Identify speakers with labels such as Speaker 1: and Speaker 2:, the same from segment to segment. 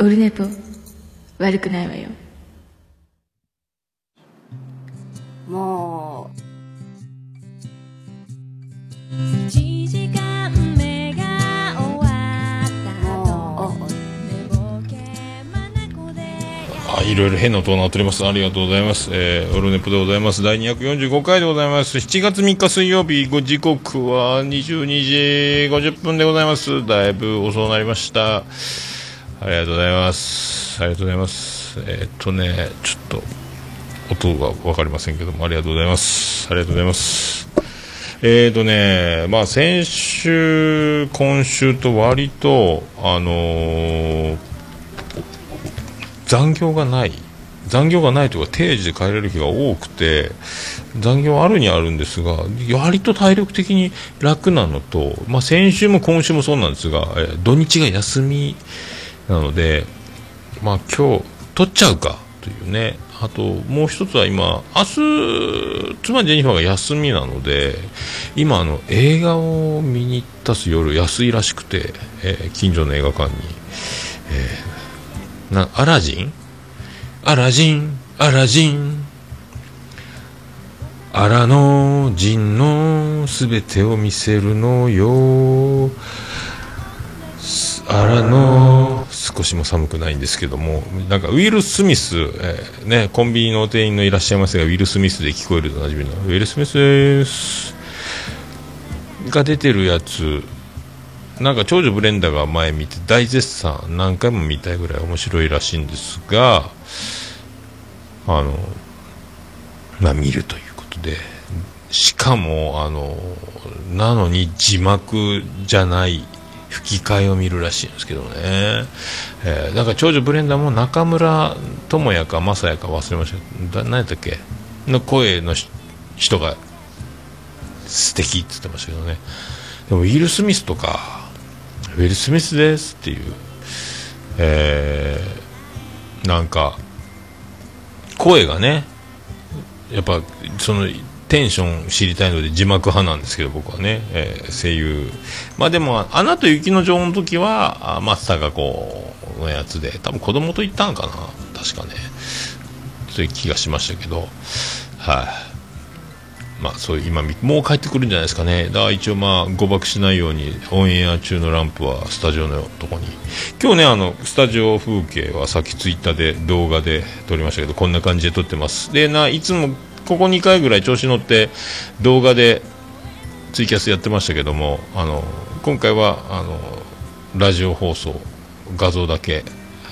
Speaker 1: オルネポ悪くないわよ
Speaker 2: も
Speaker 3: 1時間目が終わった後寝ぼけ眼で
Speaker 4: あいろいろ変な音が鳴っております。ありがとうございます。えー、オルネポでございます。第245回でございます。7月3日水曜日、ご時刻は22時50分でございます。だいぶ遅くなりました。ありがとうございます。ありがとうございます。えーっとね、ちょっと、音が分かりませんけども、ありがとうございます。ありがとうございます。えーとね、まあ先週、今週と割と、あのー残業がない残業がないというか定時で帰れる日が多くて残業あるにはあるんですが割と体力的に楽なのと、まあ、先週も今週もそうなんですが、え土日が休みなので、まあ、今日取っちゃうかというね。あともう一つは今明日妻ジェニファーが休みなので今あの映画を見に行ったす夜。安いらしくて、えー近所の映画館に。なアラジン？アラジン？アラジン？アラの人のすべてを見せるのよ。アラの少しも寒くないんですけどもなんかウィル・スミス、えーね、コンビニの店員のいらっしゃいますがウィル・スミスで聞こえるとおなじみのウィル・スミスですが出てるやつなんか長女ブレンダーが前見て大絶賛何回も見たいぐらい面白いらしいんですがあのまあ見るということでしかもあのなのに字幕じゃない吹き替えを見るらしいんですけどね、えー、なんか長女ブレンダーも中村智也か正也か忘れました。だ何やったっけ？の声の人が素敵って言ってましたけどね。でもウィル・スミスとかウィル・スミスですっていう、えー、なんか声がねやっぱそのテンション知りたいので字幕派なんですけど僕はね、えー声優。まあでも「アナと雪の女王」の時はあ松坂子のやつで多分子供と行ったんかな。確かね。そういう気がしましたけど。はい、まあそういう今もう帰ってくるんじゃないですかね。だから一応まあ誤爆しないようにオンエア中のランプはスタジオのとこに。今日ねあのスタジオ風景はさっきツイッターで動画で撮りましたけどこんな感じで撮ってます。でないつもここ2回ぐらい調子乗って動画でツイキャスやってましたけどもあの今回はあのラジオ放送画像だけ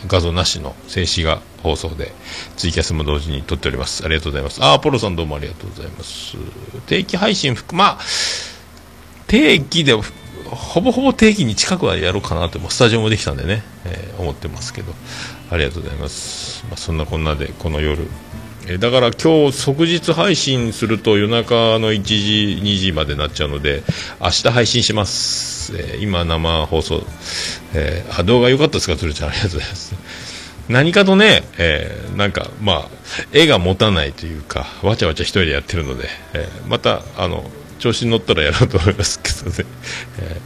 Speaker 4: 画像なしの静止画放送でツイキャスも同時に撮っております。ありがとうございます。あポロさんどうもありがとうございます。定期配信含まあ定期でほぼほぼ定期に近くはやろうかなともうスタジオもできたんでね、えー思ってますけど。ありがとうございます、まあ、そんなこんなでこの夜えだから今日即日配信すると夜中の1時2時までなっちゃうので明日配信します、え今生放送、えーあ動画良かったですか鶴ちゃん。ありがとうございます。何かとね、えーなんかまあ絵が持たないというかわちゃわちゃ一人でやってるので、えーまたあの調子に乗ったらやろうと思いますけどね、え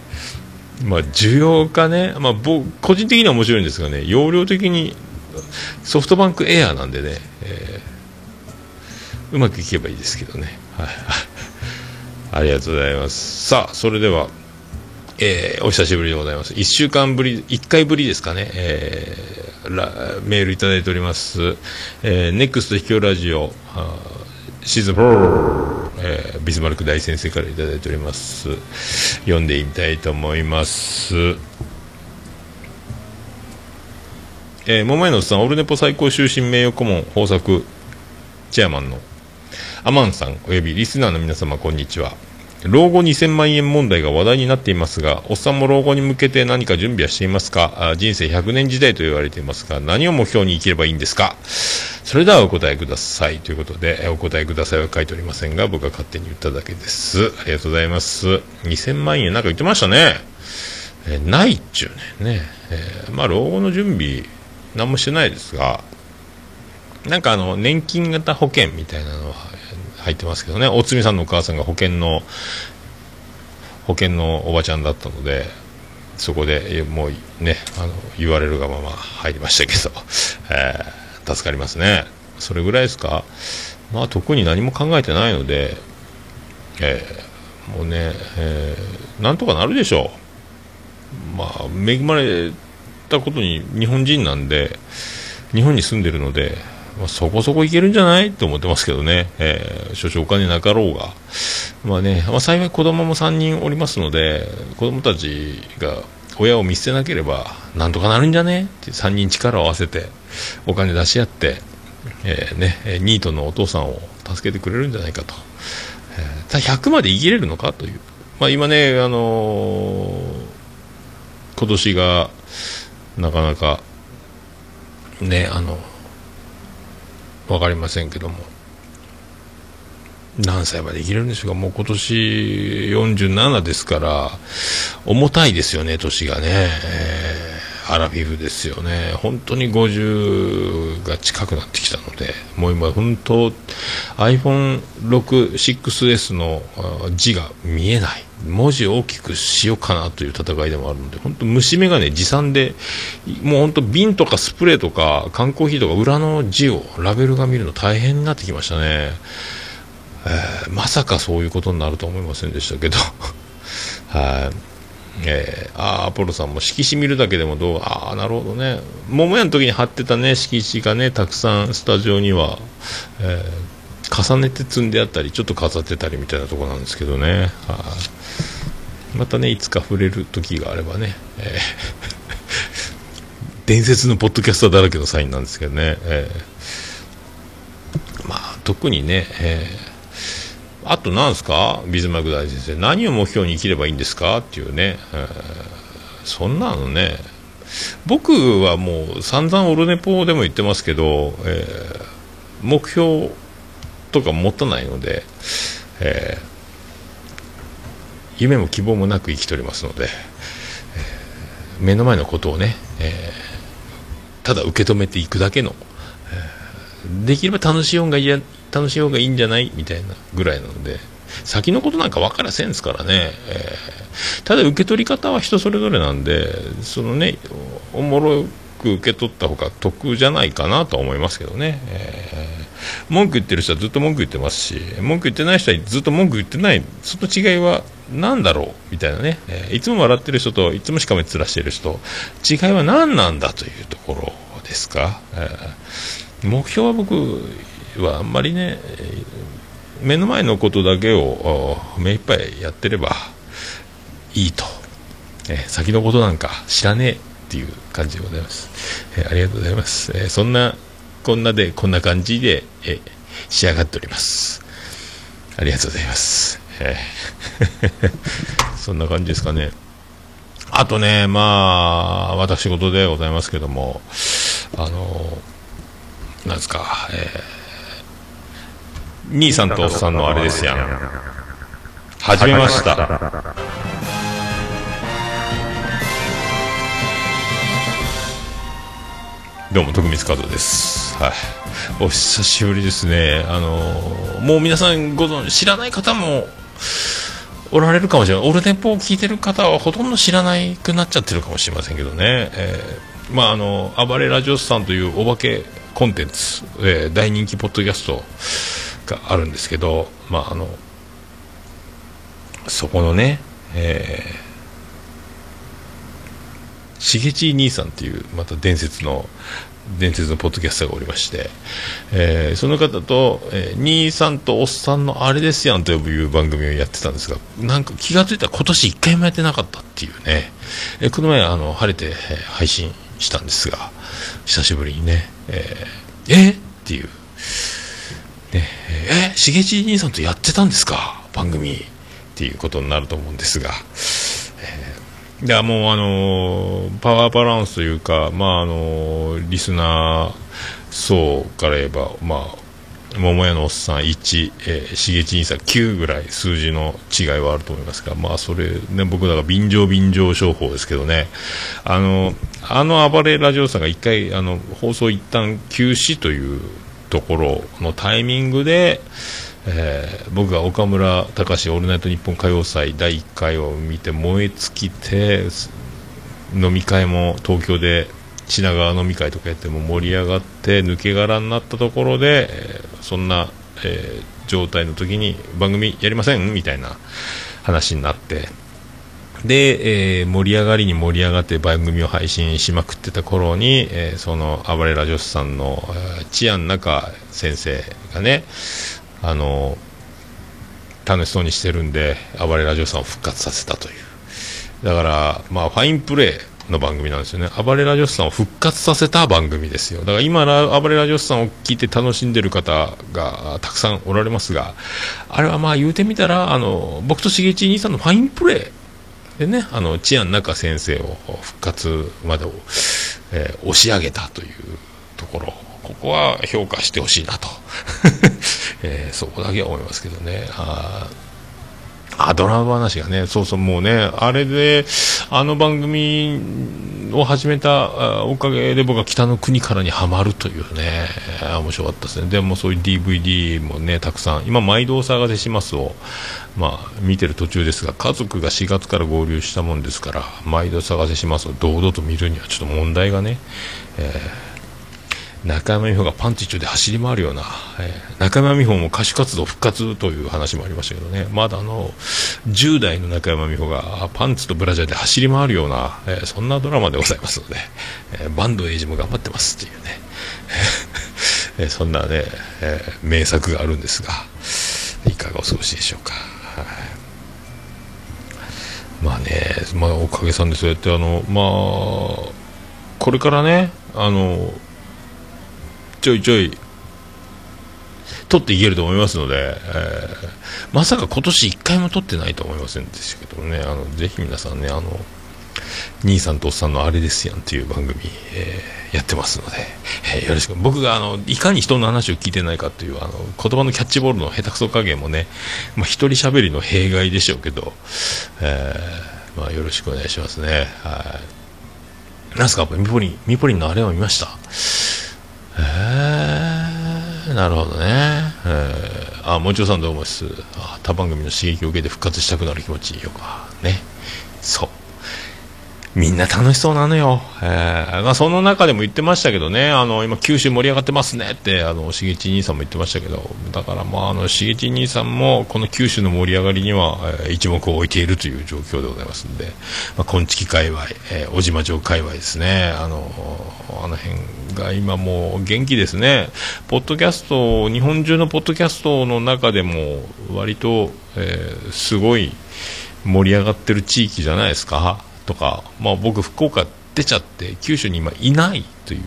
Speaker 4: ーまあ需要かね、まあ、僕個人的には面白いんですがね容量的にソフトバンクエアなんでね、えーうまくいけばいいですけどね。はい。ありがとうございます。さあ、それでは、えーお久しぶりでございます。1週間ぶり、1回ぶりですかね、えーメールいただいております。えー、ネクスト秘境ラジオ、シーズン4、えービスマルク大先生からいただいております。読んでみたいと思います。えー、桃屋のおっさん、オルネポ最高終身名誉顧問豊作チェアマンのアマンさんおよびリスナーの皆様こんにちは。老後2000万円問題が話題になっていますがおっさんも老後に向けて何か準備はしていますか？あ人生100年時代と言われていますが何を目標に生きればいいんですか？それではお答えください。ということでお答えくださいは書いておりませんが僕が勝手に言っただけです。ありがとうございます。2000万円なんか言ってましたね。えーないっちゅうね。ね、えーまあ老後の準備何もしてないですがなんかあの年金型保険みたいなのは入ってますけどね。大隅さんのお母さんが保険の保険のおばちゃんだったのでそこでもうねあの言われるがまま入りましたけど、えー助かりますね。それぐらいですか？まあ特に何も考えてないので、えーもうね、えーなんとかなるでしょう。まあ恵まれたことに日本人なんで日本に住んでるので、まあ、そこそこいけるんじゃない？と思ってますけどね、えー少々お金なかろうが、まあね、まあ、幸い子供も3人おりますので、子供たちが親を見捨てなければ、なんとかなるんじゃね？って3人力を合わせて、お金出し合って、えーね、ニートのお父さんを助けてくれるんじゃないかと。えーただ100まで生きれるのかという。まあ今ね、あのー今年が、なかなか、ね、あの、わかりませんけども、何歳まで生きれるんでしょうか、もう今年47ですから、重たいですよね、年がね、えーアラフィフですよね、本当に50が近くなってきたので、もう今、本当、iPhone6、6S の字が見えない、文字を大きくしようかなという戦いでもあるので、本当、虫眼鏡持参で、もう本当、瓶とかスプレーとか、缶コーヒーとか、裏の字を、ラベルが見るの大変になってきましたね。えーまさかそういうことになるとは思いませんでしたけど、はい、えーあアポロさんも色紙見るだけでもどうああなるほどね。桃屋の時に貼ってたね色紙がねたくさんスタジオには、えー重ねて積んであったりちょっと飾ってたりみたいなとこなんですけどね、はいまたねいつか触れる時があればね、えー 伝説のポッドキャスターだらけのサインなんですけどね、えーまあ特にね、えーあとなんですか？ビズマーク大先生。何を目標に生きればいいんですか？っていうね、えーそんなのね。僕はもう散々オルネポでも言ってますけど、えー目標とか持たないので、えー夢も希望もなく生きておりますので、えー目の前のことをね、えーただ受け止めていくだけのえできれば楽しい方がいや楽しい方がいいんじゃないみたいなぐらいなので先のことなんか分からせんすからね、えーただ受け取り方は人それぞれなんでそのねおもろく受け取った方が得じゃないかなと思いますけどね、えー文句言ってる人はずっと文句言ってますし文句言ってない人はずっと文句言ってないその違いは何だろうみたいなね、えーいつも笑ってる人といつもしかめっ面してる人違いは何なんだというところですか、えー目標は僕はあんまりね、目の前のことだけを目いっぱいやってればいいと、えー先のことなんか知らねえっていう感じでございます、えーありがとうございます、えーそんなこんなでこんな感じで、えー仕上がっております。ありがとうございます、えー そんな感じですかね。あとねまあ私事でございますけどもあのなんですか、えー兄さんとおっさんのあれですやん。始めました。どうも、徳光和夫です。はい。お久しぶりですね。あのーもう皆さんご存知、知らない方もおられるかもしれない。オールネポを聞いてる方はほとんど知らなくなっちゃってるかもしれませんけどね。えーまあ、あの、暴れラジオスさんというお化けコンテンツ、えー大人気ポッドキャストがあるんですけど、まあ、あの、そこのね、えー、しげち兄さんっていう、また伝説の、伝説のポッドキャスターがおりまして、えーその方と、えー兄さんとおっさんのあれですやんという番組をやってたんですが、なんか気がついたら今年一回もやってなかったっていうね、えーこの前、あの、晴れて、えー配信したんですが、久しぶりにね、えーえっていう、ね、えー、しげち兄さんとやってたんですか？番組。っていうことになると思うんですが、いやもうあのーパワーバランスというか、まああのーリスナー層から言えば、まあ、桃屋のおっさん1、えー、しげち兄さん9ぐらい数字の違いはあると思いますが、まあそれ、ね、僕だから便乗便乗商法ですけどね、あの、あの暴れラジオさんが一回、あの、放送一旦休止というところのタイミングで、えー僕が岡村隆史オールナイトニッポン歌謡祭第1回を見て燃え尽きて飲み会も東京で品川飲み会とかやっても盛り上がって抜け殻になったところで、えーそんな、えー状態の時に番組やりませんみたいな話になってで、えー盛り上がりに盛り上がって番組を配信しまくってた頃に、えーその暴れラジオスさんの、えー、チアン中先生がねあの楽しそうにしてるんで暴れラジオさんを復活させたというだから、まあ、ファインプレーの番組なんですよね。暴れラジオさんを復活させた番組ですよ。だから今、暴れラジオさんを聞いて楽しんでる方がたくさんおられますが、あれはまあ言うてみたら、あの、僕としげち兄さんのファインプレーでね、あの、チアン中先生を復活までを、えー押し上げたというところ、ここは評価してほしいなと。えーそこだけは思いますけどね。ああ、ドラマ話がね、そうそう、もうね、あれで、あの番組を始めたおかげで僕は北の国からにはまるというね、面白かったですね。でもそういう DVD もね、たくさん、今、毎度お探せしますを、まあ、見てる途中ですが、家族が4月から合流したもんですから、毎度お探せしますを堂々と見るにはちょっと問題がね、えー中山美穂がパンツ一丁で走り回るような、えー中山美穂も歌手活動復活という話もありましたけどね、まだあの、10代の中山美穂がパンツとブラジャーで走り回るような、えーそんなドラマでございますので、えーバンドエイジも頑張ってますっていうね、えーそんなね、えー名作があるんですが、いかがお過ごしでしょうか。はい。まあね、まあ、おかげさんでそうやってあの、まあ、これからね、あの、ちょいちょい、取っていけると思いますので、えーまさか今年1回も取ってないと思いませんでしたけどね、あの、ぜひ皆さんね、あの、兄さんとおっさんのあれですやんっていう番組、えーやってますので、えーよろしく。僕が、あの、いかに人の話を聞いてないかという、あの、言葉のキャッチボールの下手くそ加減もね、まあ、一人喋りの弊害でしょうけど、えーまあ、よろしくお願いしますね。はい。なんすか、ミポリン、ミポリンのあれを見ました？えー、なるほどね。えー、あ、もちろさんどうもです？あ他番組の刺激を受けて復活したくなる気持ちいいよか。ね。そう。みんな楽しそうなのよ。えー。まあ、その中でも言ってましたけどね、あの、今、九州盛り上がってますね。って、あの、しげち兄さんも言ってましたけど、だからまあ、あの、しげち兄さんも、この九州の盛り上がりには、えー一目を置いているという状況でございますんで、まあ、昆虫界隈、えー、小島城界隈ですね、あの、あの辺が今もう元気ですね。ポッドキャスト、日本中のポッドキャストの中でも、割と、えーすごい、盛り上がってる地域じゃないですか。とか、まあ、僕、福岡出ちゃって九州に今いないという、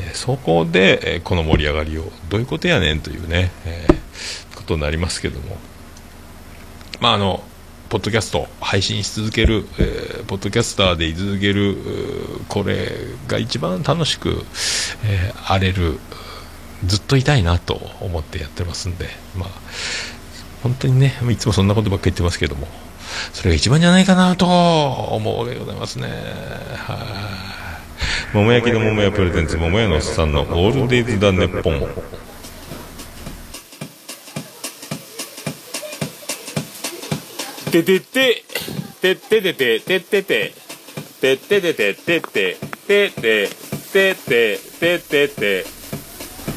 Speaker 4: えーそこで、えーこの盛り上がりをどういうことやねんというね、えーことになりますけども、まあ、あのポッドキャスト配信し続ける、えーポッドキャスターでい続けるこれが一番楽しく、えー荒れるずっといたいなと思ってやってますんで、まあ、本当にね、いつもそんなことばっかり言ってますけども、それが一番じゃないかなと思うわけでございますね。はい。桃焼きの桃屋プレゼンツ、桃屋のおっさんのオールデイズ・だネッポン。
Speaker 2: ててて。てててて。ててててて。てててて。ててて。ててて。てて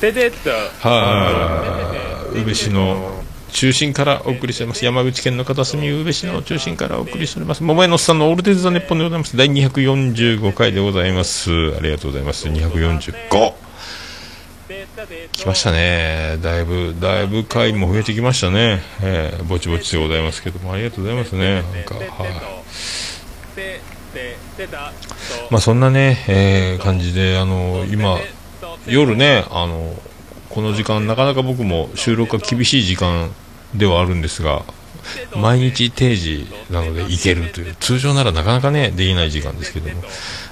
Speaker 2: ててと
Speaker 4: はい。宇部市の中心からお送りしております。山口県の片隅宇部市の中心からお送りしております。桃屋のおっさんのオールデイズ・ザ・ネッポンでございます。第245回でございます。ありがとうございます。245。来ましたね。だいぶ、だいぶ回も増えてきましたね。えーぼちぼちでございますけども、ありがとうございますね。なんか、はい。まあそんなね、えー感じで、あの、今、夜ね、あの、この時間、なかなか僕も収録が厳しい時間ではあるんですが、毎日定時なので行けるという、通常ならなかなかね、できない時間ですけども、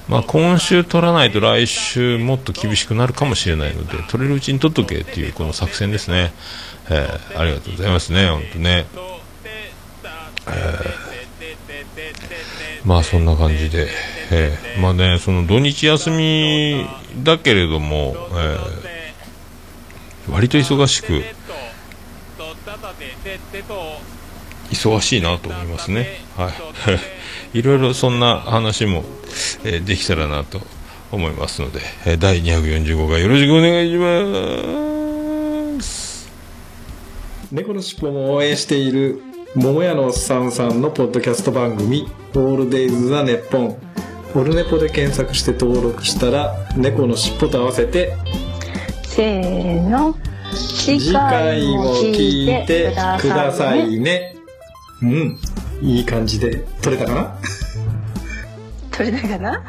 Speaker 4: まあ今週取らないと来週もっと厳しくなるかもしれないので、取れるうちに取っとけっていうこの作戦ですね。えーありがとうございますね、本当ね。えまあそんな感じで、えーまあね、その土日休みだけれども、えー割と忙しく忙しいなと思いますね。はい。いろいろそんな話も、えーできたらなと思いますので、えー第245回よろしくお願いします。
Speaker 5: 猫のしっぽも応援している桃屋のおっさんさんのポッドキャスト番組「オールデイズ・ザ・ネッポン」オルネポで検索して登録したら猫のしっぽと合わせて
Speaker 6: せーの。次
Speaker 5: 次回も聞いてくださ
Speaker 6: ね。
Speaker 5: いね。うん。いい感じで撮れたかな？
Speaker 6: 取れたかな？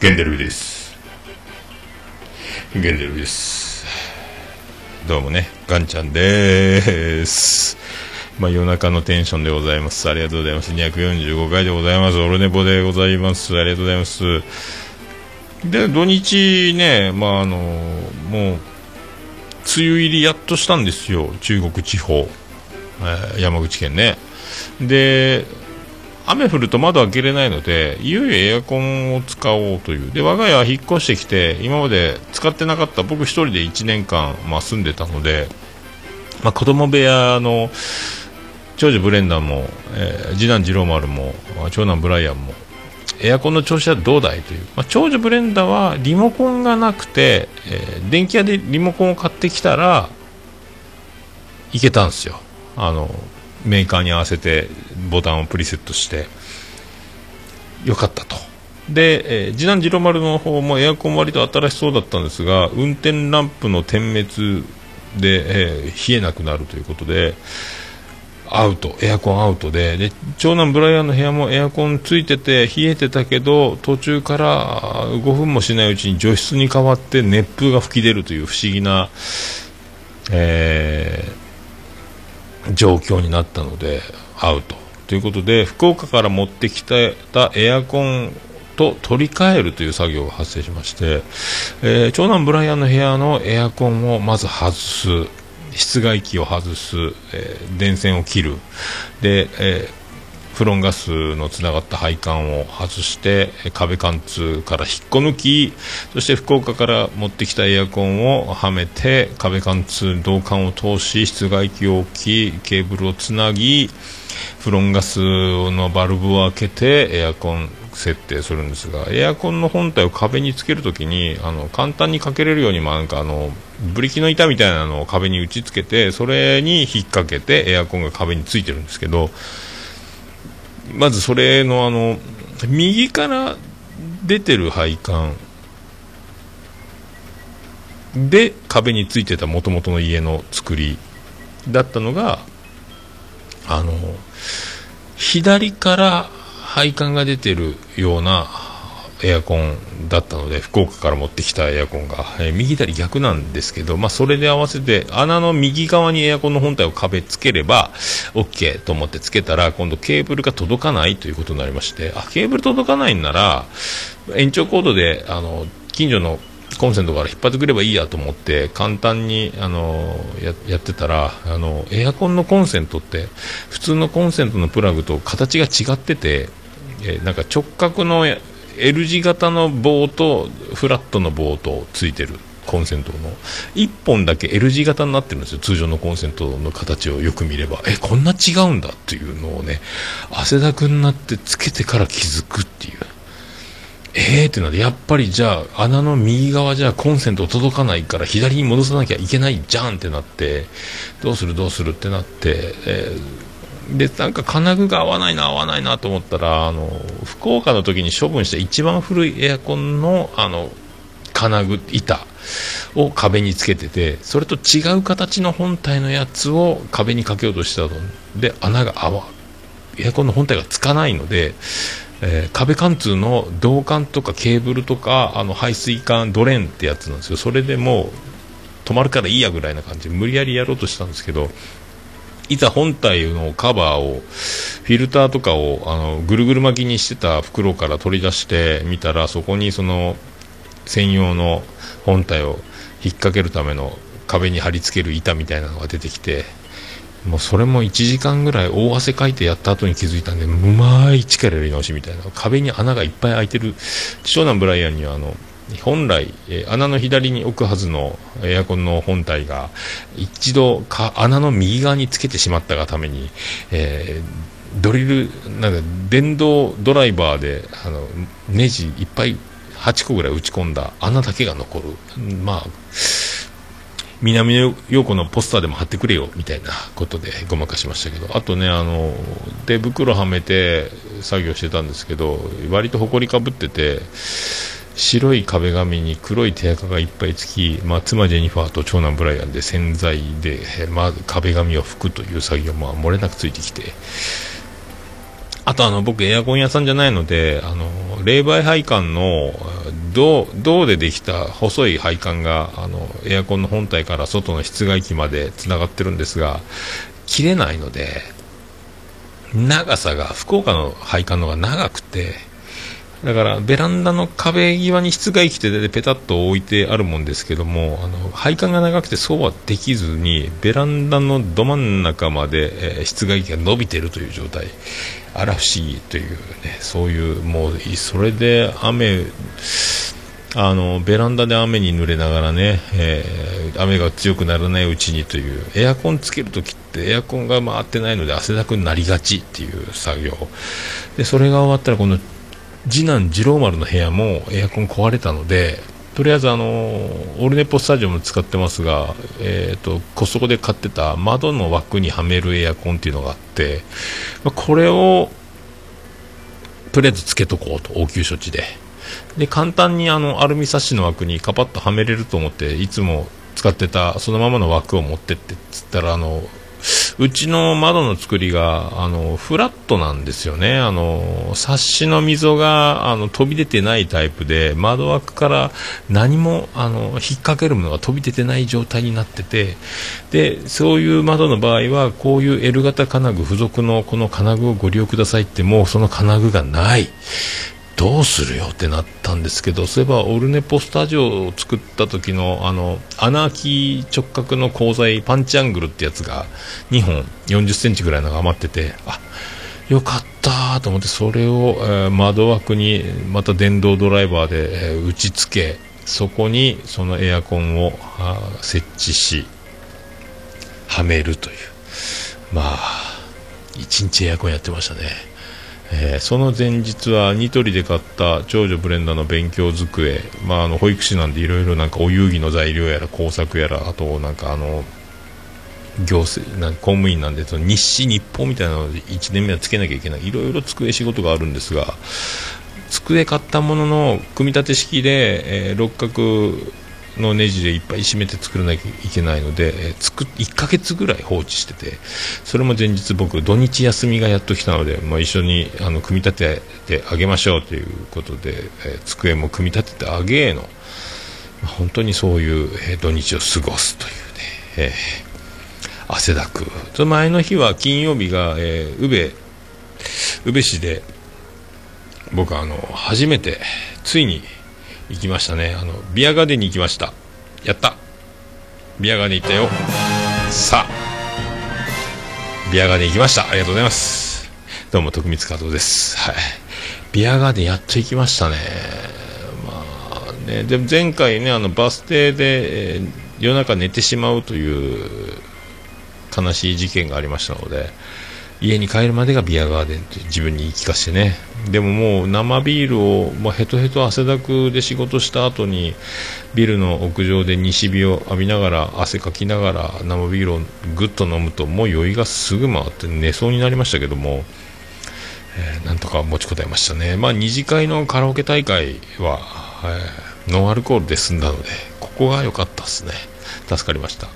Speaker 4: ゲンデルです。ゲンデルです。どうもねガンちゃんですまあ夜中のテンションでございます。ありがとうございます。245回でございます。オルネポでございます。ありがとうございます。で土日ねまああのもう梅雨入りやっとしたんですよ。中国地方、えー山口県ね。で雨降ると窓開けれないのでいよいよエアコンを使おうという。で我が家は引っ越してきて今まで使ってなかった僕一人で1年間、まあ、住んでたので、まあ、子供部屋の長女ブレンダーも、えー次男次郎丸もま長男ブライアンもエアコンの調子はどうだいという、まあ、長女ブレンダーはリモコンがなくて、えー電気屋でリモコンを買ってきたらいけたんですよ。あのメーカーに合わせてボタンをプリセットしてよかったと。で、えー次男次郎丸の方もエアコン割と新しそうだったんですが運転ランプの点滅で、えー冷えなくなるということでアウトエアコンアウトで。で長男ブライアンの部屋もエアコンついてて冷えてたけど途中から5分もしないうちに除湿に変わって熱風が吹き出るという不思議な、えー状況になったのでアウト。ということで福岡から持ってきたエアコンと取り替えるという作業が発生しまして、えー長男ブライアンの部屋のエアコンをまず外す。室外機を外す、えー電線を切る。で、えーフロンガスのつながった配管を外して壁貫通から引っこ抜きそして福岡から持ってきたエアコンをはめて壁貫通導管を通し室外機を置きケーブルをつなぎフロンガスのバルブを開けてエアコン設定するんですがエアコンの本体を壁につけるときにあの簡単にかけれるように、まあ、なんかあのブリキの板みたいなのを壁に打ち付けてそれに引っ掛けてエアコンが壁についてるんですけどまずそれのあの右から出てる配管で壁についてた元々の家の作りだったのがあの左から配管が出てるようなエアコンだったので福岡から持ってきたエアコンが、えー右左逆なんですけど、まあ、それで合わせて穴の右側にエアコンの本体を壁つければ OK と思ってつけたら今度ケーブルが届かないということになりましてあケーブル届かないんなら延長コードであの近所のコンセントから引っ張ってくればいいやと思って簡単にあのややってたらあのエアコンのコンセントって普通のコンセントのプラグと形が違ってて、えなんか直角の L 字型の棒とフラットの棒とついてるコンセントの。1本だけ L 字型になってるんですよ。通常のコンセントの形をよく見れば。えこんな違うんだっていうのをね汗だくになってつけてから気づくっていう。えーってなってやっぱりじゃあ穴の右側じゃコンセント届かないから左に戻さなきゃいけないじゃんってなってどうするどうするってなって、えーでなんか金具が合わないな合わないなと思ったらあの福岡の時に処分した一番古いエアコンのあの金具板を壁につけててそれと違う形の本体のやつを壁にかけようとしたので穴が合わエアコンの本体がつかないので、えー壁貫通の導管とかケーブルとかあの排水管ドレンってやつなんですよそれでもう止まるからいいやぐらいな感じで無理やりやろうとしたんですけどいざ本体のカバーをフィルターとかをあのぐるぐる巻きにしてた袋から取り出してみたらそこにその専用の本体を引っ掛けるための壁に貼り付ける板みたいなのが出てきてもうそれも1時間ぐらい大汗かいてやった後に気づいたんでうまい力やり直しみたいな。壁に穴がいっぱい開いてる。長男ブライアンにはあの本来、え穴の左に置くはずのエアコンの本体が一度か穴の右側につけてしまったがために、えードリルなんか電動ドライバーであのネジいっぱい8個ぐらい打ち込んだ穴だけが残る。まあ南陽子のポスターでも貼ってくれよみたいなことでごまかしましたけど。あとねあの手袋はめて作業してたんですけど割と埃かぶってて白い壁紙に黒い手垢がいっぱいつき、まあ、妻ジェニファーと長男ブライアンで洗剤で、まあ、壁紙を拭くという作業も漏れなくついてきて。あとあの僕エアコン屋さんじゃないのであの冷媒配管の銅銅でできた細い配管があのエアコンの本体から外の室外機までつながってるんですが切れないので長さが福岡の配管の方が長くてだからベランダの壁際に室外機でペタッと置いてあるもんですけどもあの配管が長くてそうはできずにベランダのど真ん中まで、えー室外機が伸びてるという状態。あら不思議というねそういうもうそれで雨あのベランダで雨に濡れながらね、えー雨が強くならないうちにというエアコンつけるときってエアコンが回ってないので汗だくになりがちっていう作業。でそれが終わったらこの次男次郎丸の部屋もエアコン壊れたのでとりあえずあのオルネポスタジオも使ってますが、えー、とコストコで買ってた窓の枠にはめるエアコンっていうのがあって、まあこれをとりあえずつけとこうと応急処置で。で簡単にあのアルミサッシの枠にカパッとはめれると思っていつも使ってたそのままの枠を持ってってっつったらあのうちの窓の作りがあのフラットなんですよね。あのサッシの溝があの飛び出てないタイプで窓枠から何もあの引っ掛けるものが飛び出てない状態になっててでそういう窓の場合はこういう L 型金具付属のこの金具をご利用くださいってもうその金具がない。どうするよってなったんですけどそういえばオルネポスタジオを作った時のあの穴あき直角の鋼材パンチアングルってやつが2本4 0センチぐらいのが余っててあよかったと思ってそれを、えー窓枠にまた電動ドライバーで、えー打ち付けそこにそのエアコンを設置しはめるという。まあ一日エアコンやってましたね。えーその前日はニトリで買った長女ブレンダーの勉強机、まあ、あの保育士なんでいろいろなんかお遊戯の材料やら工作やらあとなんかあの行政なんか公務員なんでその日誌日報みたいなので1年目はつけなきゃいけない。いろいろ机仕事があるんですが机買ったものの組み立て式で、えー六角のネジでいっぱい締めて作らなきゃいけないので、えーつく1ヶ月ぐらい放置しててそれも前日僕土日休みがやっと来たので、まあ、一緒にあの組み立ててあげましょうということで、えー机も組み立ててあげーの、まあ本当にそういう、えー土日を過ごすというね、えー汗だく。その前の日は金曜日が、えー宇部宇部市で僕あの初めてついに行きましたね。あのビアガーデンに行きました。やった。ビアガーデン行ったよ。さあ。ビアガーデン行きました。ありがとうございます。どうも徳光加藤です。はい。ビアガーデンやっと行きましたね。まあねでも前回ねあのバス停で、えー夜中寝てしまうという悲しい事件がありましたので家に帰るまでがビアガーデンって自分に言い聞かせてね。でももう生ビールを、まあ、ヘトヘト汗だくで仕事した後にビルの屋上で西日を浴びながら汗かきながら生ビールをぐっと飲むともう酔いがすぐ回って寝そうになりましたけども、えーなんとか持ちこたえましたね。まあ二次会のカラオケ大会は、えーノンアルコールで済んだのでここが良かったですね。助かりました。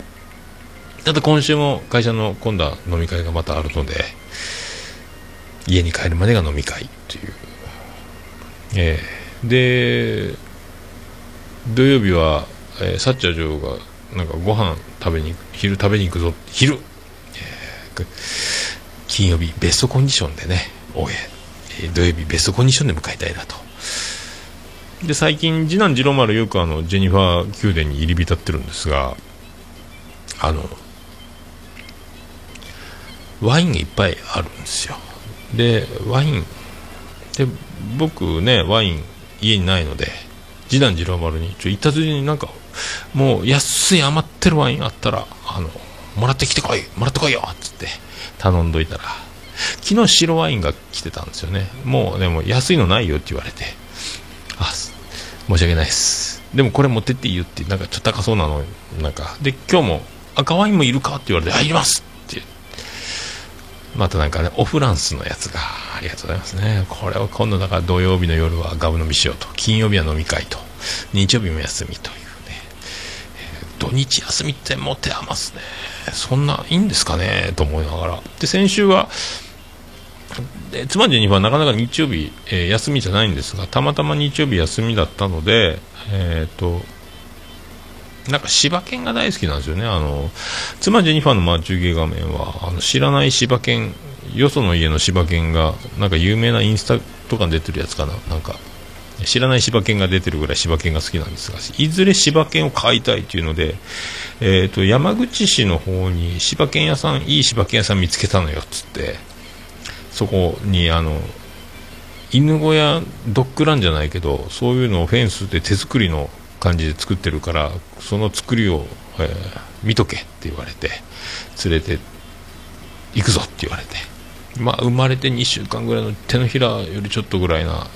Speaker 4: ただ今週も会社の今度は飲み会がまたあるので家に帰るまでが飲み会という、えーで土曜日は、えーサッチャー女王がなんかご飯食べに昼食べに行くぞ昼、えー金曜日ベストコンディションでね終ええー土曜日ベストコンディションで迎えたいなと。で最近次男次郎丸よくあのジェニファー宮殿に入り浸ってるんですがあのワインがいっぱいあるんですよ。でワイン。で僕ねワイン家にないので次男次郎丸にちょ行ったついでになんかもう安い余ってるワインあったらあのもらってきてこいもらってこいよっつって頼んどいたら昨日白ワインが来てたんですよね。もうでも安いのないよって言われてあ申し訳ないです。でもこれ持ってっていいよってなんかちょっと高そうなのなんか。で今日も赤ワインもいるかって言われてあいりますまたなんかねオフランスのやつがありがとうございますね。これを今度だから土曜日の夜はガブ飲みしようと。金曜日は飲み会と。日曜日も休みというね、えー土日休みって持て余すね。そんないいんですかねと思いながら。で先週はで妻ジェニファーはなかなか日曜日、えー休みじゃないんですがたまたま日曜日休みだったのでえっ、となんか柴犬が大好きなんですよね。あの妻ジェニファーのマーチュゲー画面はあの知らない柴犬よその家の柴犬がなんか有名なインスタとかに出てるやつかな。なんか知らない柴犬が出てるぐらい柴犬が好きなんですがいずれ柴犬を飼いたいというので、えー、と山口市の方に柴犬屋さんいい柴犬屋さん見つけたのよっつってそこにあの犬小屋ドッグランじゃないけどそういうのをフェンスで手作りの感じで作ってるからその作りを、えー見とけって言われて連れて行くぞって言われて。まあ生まれて2週間ぐらいの手のひらよりちょっとぐらいな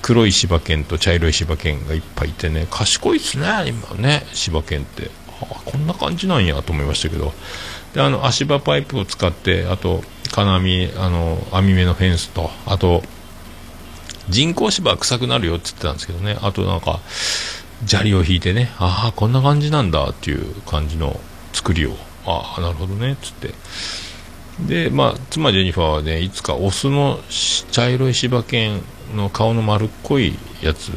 Speaker 4: 黒い柴犬と茶色い柴犬がいっぱいいてね賢いっすね今ね柴犬って。あこんな感じなんやと思いましたけど。であの足場パイプを使ってあと金網あの網目のフェンスとあと人工芝は臭くなるよって言ってたんですけどね。あとなんか砂利を引いてねああこんな感じなんだっていう感じの作りをああなるほどねっつって。でまあ妻ジェニファーはねいつかオスの茶色い柴犬の顔の丸っこいやつ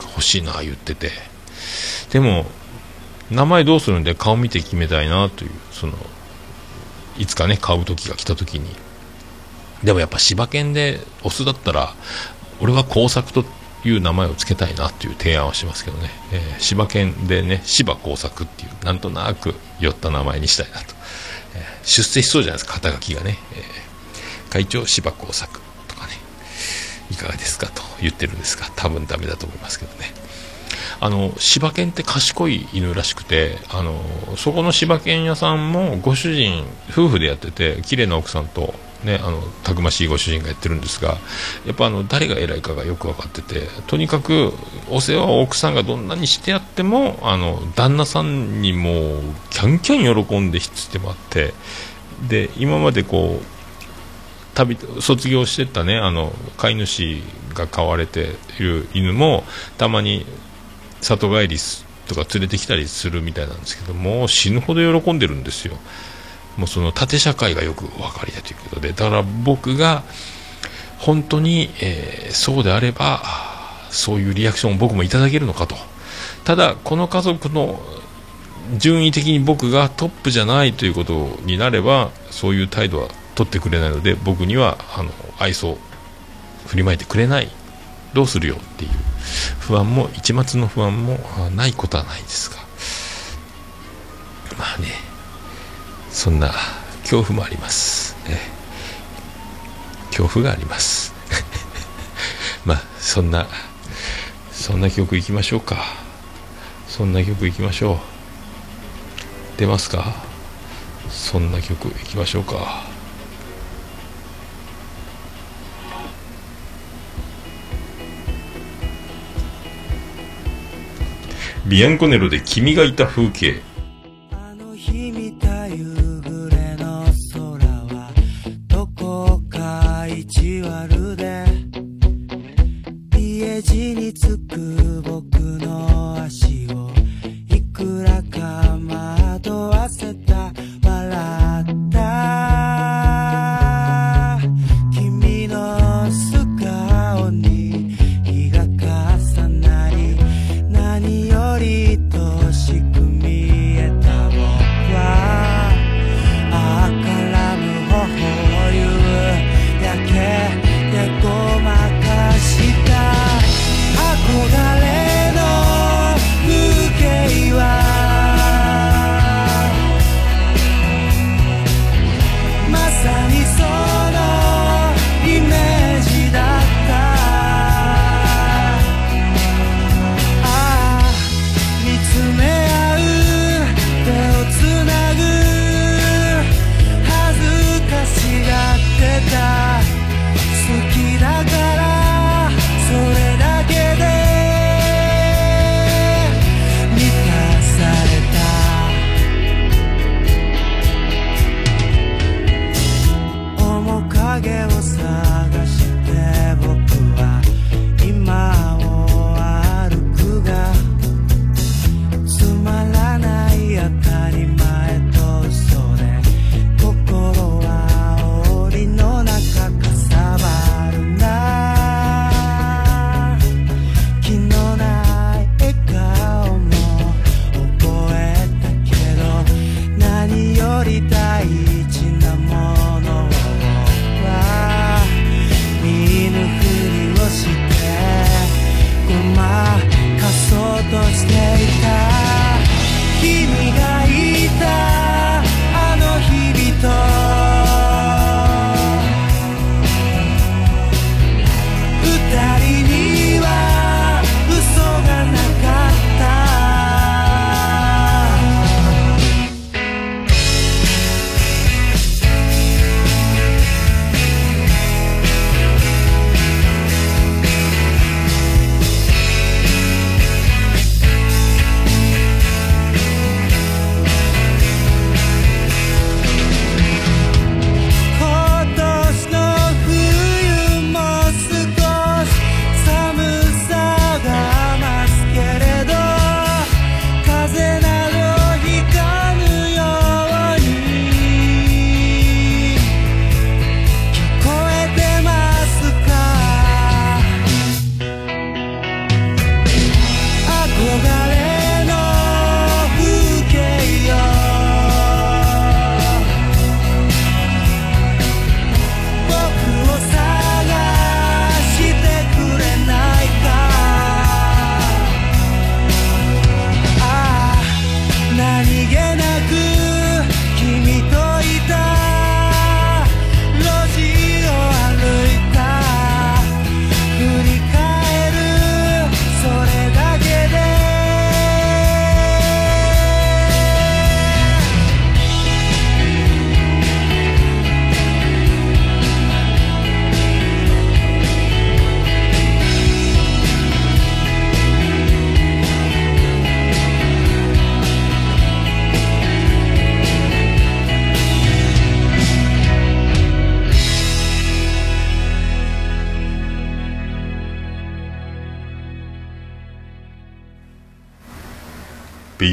Speaker 4: 欲しいな言ってて。でも名前どうするんで顔見て決めたいなというそのいつかね買う時が来た時に。でもやっぱ柴犬でオスだったら俺は工作という名前を付けたいなっていう提案はしますけどね、えー柴犬でね柴工作っていうなんとなく寄った名前にしたいなと、えー出世しそうじゃないですか肩書きがね、えー会長柴工作とかね。いかがですかと言ってるんですが多分ダメだと思いますけどね。あの柴犬って賢い犬らしくてあのそこの柴犬屋さんもご主人夫婦でやってて綺麗な奥さんと、ね、あのたくましいご主人がやってるんですがやっぱあの誰が偉いかがよく分かっててとにかくお世話を奥さんがどんなにしてやってもあの旦那さんにもうキャンキャン喜んでひっつってもらってで今までこう旅卒業してたねあの飼い主が飼われている犬もたまに里帰りとか連れてきたりするみたいなんですけどもう死ぬほど喜んでるんですよ。もうその縦社会がよくお分かりだということでだから僕が本当に、えーそうであればそういうリアクションを僕もいただけるのかと。ただこの家族の順位的に僕がトップじゃないということになればそういう態度は取ってくれないので僕にはあの愛想を振りまいてくれない。どうするよっていう不安も一抹の不安もないことはないですが。まあね。そんな恐怖もあります、ね、恐怖があります。まあそんなそんな曲いきましょうか。そんな曲いきましょう。出ますか？そんな曲いきましょうか。ビアンコネロで君がいた風景。
Speaker 7: あの日見た夕地悪で家路につく僕の足。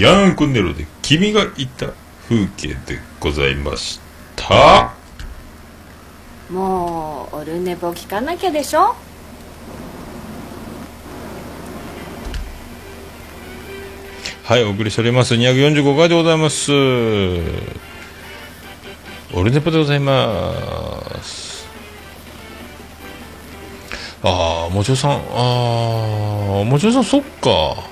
Speaker 4: ビアンコネロで君がいた風景でございました。
Speaker 8: もうオルネポ聞かなきゃでしょ？
Speaker 4: はい、お送りしております。245回でございます。オルネポでございます。ああ、もちおさん、ああ、もちおさん、そっか。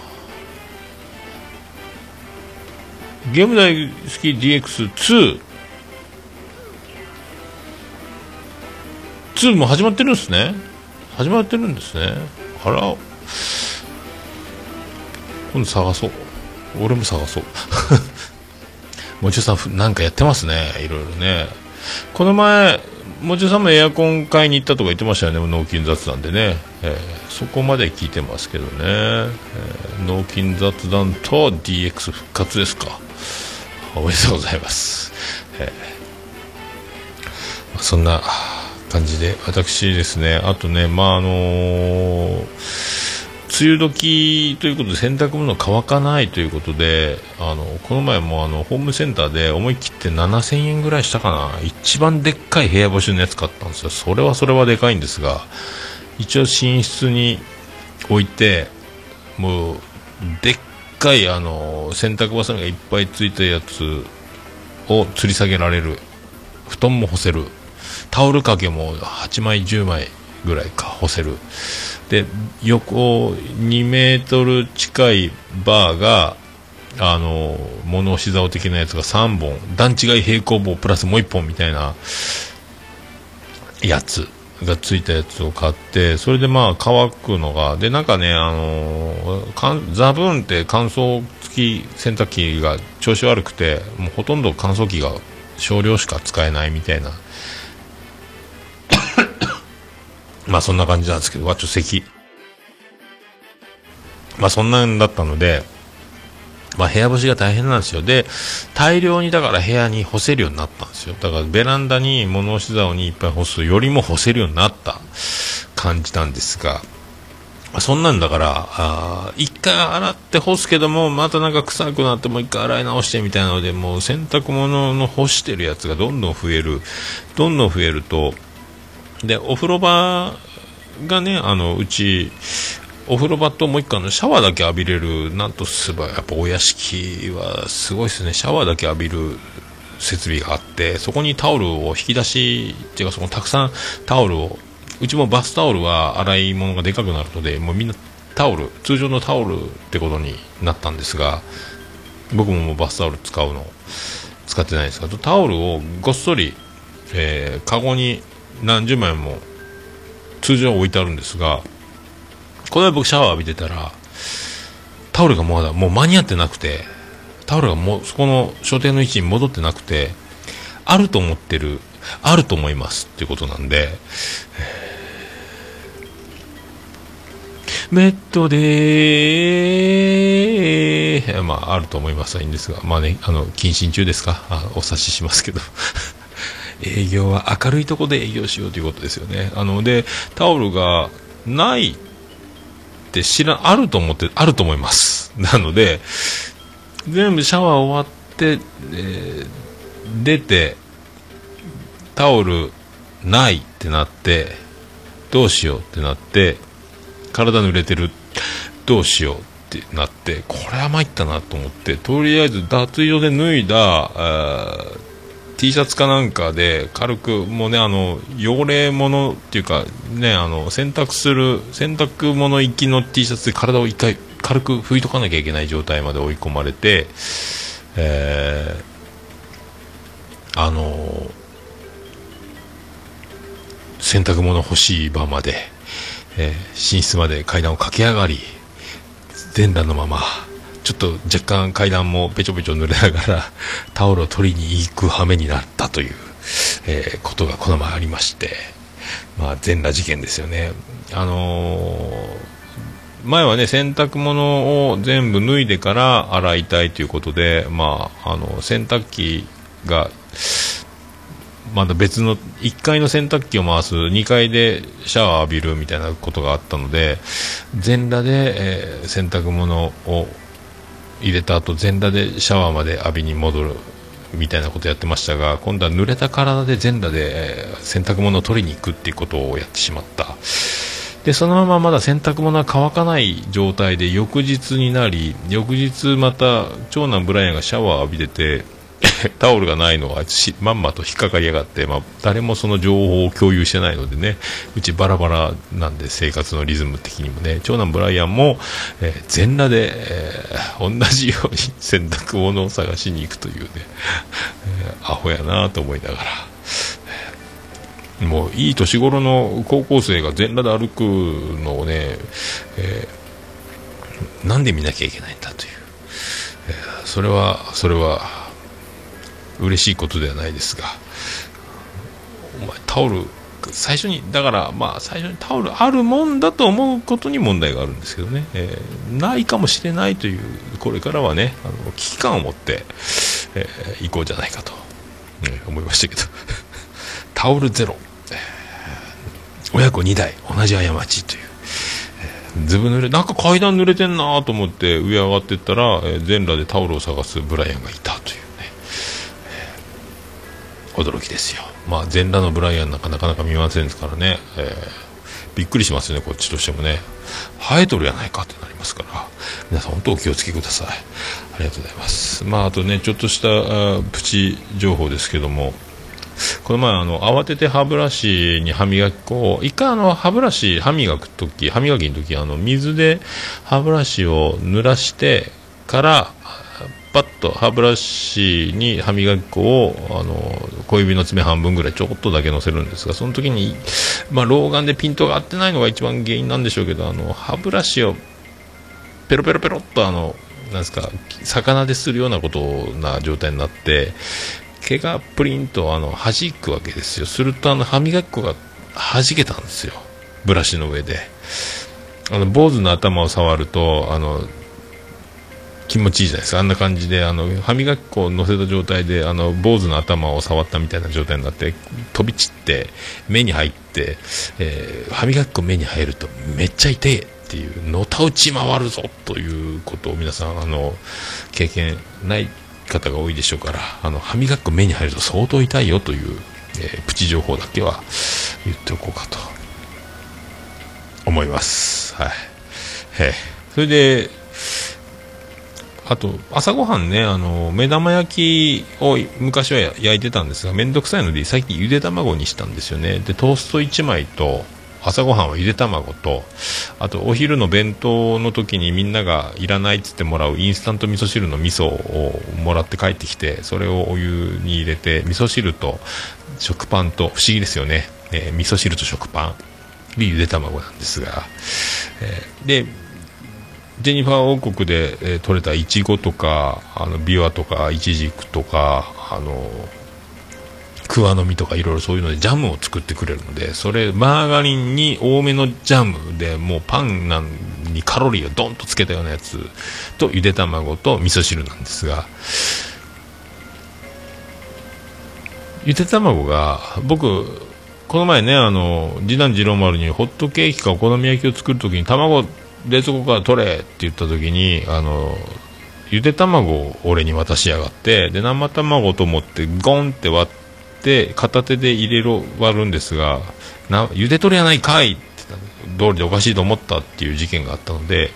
Speaker 4: ゲーム大好き DX2。2も始まってるんですね。始まってるんですね。あら、今度探そう。俺も探そう。もちおさんふ、なんかやってますね。いろいろね。この前、もちおさんもエアコン買いに行ったとか言ってましたよね。納金雑談でね。えーそこまで聞いてますけどね。えー納金雑談と DX 復活ですか。おめでとうございます。えーそんな感じで、私ですね、あとね、まああのー梅雨時ということで洗濯物乾かないということであのこの前もあのホームセンターで思い切って7000円ぐらいしたかな。一番でっかい部屋干しのやつ買ったんですよ。それはそれはでかいんですが一応寝室に置いてもうでっかいあの洗濯バサミがいっぱいついたやつを吊り下げられる。布団も干せる。タオル掛けも8枚10枚ぐらいか干せる。で横2メートル近いバーがあの物干し竿的なやつが3本。段違い平行棒プラスもう1本みたいなやつ。がついたやつを買ってそれでまあ乾くのがでなんかねあのかんザブーンって乾燥付き洗濯機が調子悪くてもうほとんど乾燥機が少量しか使えないみたいな まあそんな感じなんですけど、わ、ちょっと咳。まあそんなんだったので、まあ部屋干しが大変なんですよ。で、大量にだから部屋に干せるようになったんですよ。だからベランダに物干し竿にいっぱい干すよりも干せるようになった感じなんですが、そんなんだから、あ一回洗って干すけども、またなんか臭くなってもう一回洗い直してみたいなので、もう洗濯物の干してるやつがどんどん増える。どんどん増えると、でお風呂場がねあのうちお風呂場ともう一個のシャワーだけ浴びれるなんとすばやっぱお屋敷はすごいですね。シャワーだけ浴びる設備があってそこにタオルを引き出しっていうかそこにたくさんタオルをうちもバスタオルは洗い物がでかくなるのでもうみんなタオル通常のタオルってことになったんですが僕ももうバスタオル使うの使ってないんですがタオルをごっそり、えーカゴに何十枚も通常置いてあるんですがこの間僕シャワー浴びてたらタオルがまだもう間に合ってなくてタオルがもうそこの所定の位置に戻ってなくてあると思ってるあると思いますっていうことなんで、ベッドでまああると思いますはいいんですがまあねあの謹慎中ですか？あお察ししますけど 営業は明るいとこで営業しようということですよね。あのでタオルがないって知らあると思ってあると思います。なので全部シャワー終わって、えー出てタオルないってなってどうしようってなって体濡れてるどうしようってなってこれは参ったなと思ってとりあえず脱衣所で脱いだあ T シャツかなんかで軽くもうねあの汚れ物っていうかねあの洗濯する洗濯物行きの T シャツで体を一回軽く拭いとかなきゃいけない状態まで追い込まれて、えーあの洗濯物欲しい場まで、えー寝室まで階段を駆け上がり全裸のままちょっと若干階段もべちょべちょ濡れながら タオルを取りに行く羽目になったという、えーことがこの前ありまして、まあ、全裸事件ですよね。あのー前はね洗濯物を全部脱いでから洗いたいということで、まあ、あの洗濯機がまだ別の1階の洗濯機を回す2階でシャワー浴びるみたいなことがあったので全裸で、えー洗濯物を入れた後全裸でシャワーまで浴びに戻るみたいなことやってましたが今度は濡れた体で全裸で、洗濯物を取りに行くっていうことをやってしまった。でそのまままだ洗濯物は乾かない状態で翌日になり翌日また長男ブライアンがシャワー浴びてて タオルがないのはまんまと引っかかりやがって、まあ、誰もその情報を共有してないのでねうちバラバラなんで生活のリズム的にもね長男ブライアンも、えー全裸で、えー同じように洗濯物を探しに行くというね、えーアホやなと思いながら。もういい年頃の高校生が全裸で歩くのをね、えーなんで見なきゃいけないんだという、えーそれはそれは嬉しいことではないですがお前タオル最初にだからまあ最初にタオルあるもんだと思うことに問題があるんですけどね、えーないかもしれないというこれからはねあの危機感を持って、えー行こうじゃないかと、ね思いましたけど。タオルゼロ、えー親子2代同じ過ちという、えーずぶ濡れなんか階段濡れてんなと思って上上がってったら、え全裸でタオルを探すブライアンがいたという、驚きですよ。まあ全裸のブライアンなんかなかなか見ませんですからね、えーびっくりしますよねこっちとしてもね。生えとるやないかってなりますから。皆さん本当お気をつけください。ありがとうございます。まああとねちょっとしたプチ情報ですけども。この前あの慌てて歯ブラシに歯磨き粉を一回あの歯ブラシ歯磨く時歯磨きの時あの水で歯ブラシを濡らしてからパッと歯ブラシに歯磨き粉をあの小指の爪半分ぐらいちょっとだけ乗せるんですがその時に、まあ、老眼でピントが合ってないのが一番原因なんでしょうけどあの歯ブラシをペロペロペロっとあのなんですか魚でするようなことな状態になって毛がプリンとあの弾くわけですよ。するとあの歯磨き粉が弾けたんですよ。ブラシの上で。あの坊主の頭を触るとあの気持ちいいじゃないですか。あんな感じであの歯磨き粉を乗せた状態であの坊主の頭を触ったみたいな状態になって飛び散って目に入って、えー歯磨き粉目に入るとめっちゃ痛いっていうのたうち回るぞということを皆さんあの経験ない方が多いでしょうからあの歯磨き粉目に入ると相当痛いよという、えープチ情報だけは言っておこうかと思います。はい、え。ーそれであと朝ごはんねあの目玉焼きを昔は焼いてたんですがめんどくさいので最近ゆで卵にしたんですよね。でトースト1枚と朝ごはんはゆで卵とあとお昼の弁当の時にみんながいらないっつってもらうインスタント味噌汁の味噌をもらって帰ってきてそれをお湯に入れて味噌汁と食パンと不思議ですよね、えー味噌汁と食パン。でゆで卵なんですが、えーでジェニファー王国で、えー取れたいちごとかあのビワとかイチジクとかあの桑の実とかいろいろそういうのでジャムを作ってくれるのでそれマーガリンに多めのジャムでもうパンなんにカロリーをドンとつけたようなやつとゆで卵と味噌汁なんですがゆで卵が僕この前ねあの次男次郎丸にホットケーキかお好み焼きを作るときに卵冷蔵庫から取れって言ったときにあのゆで卵を俺に渡しやがってで生卵と思ってゴンって割って片手で入れろ割るんですがなゆでとるやないかいって通りでおかしいと思ったっていう事件があったので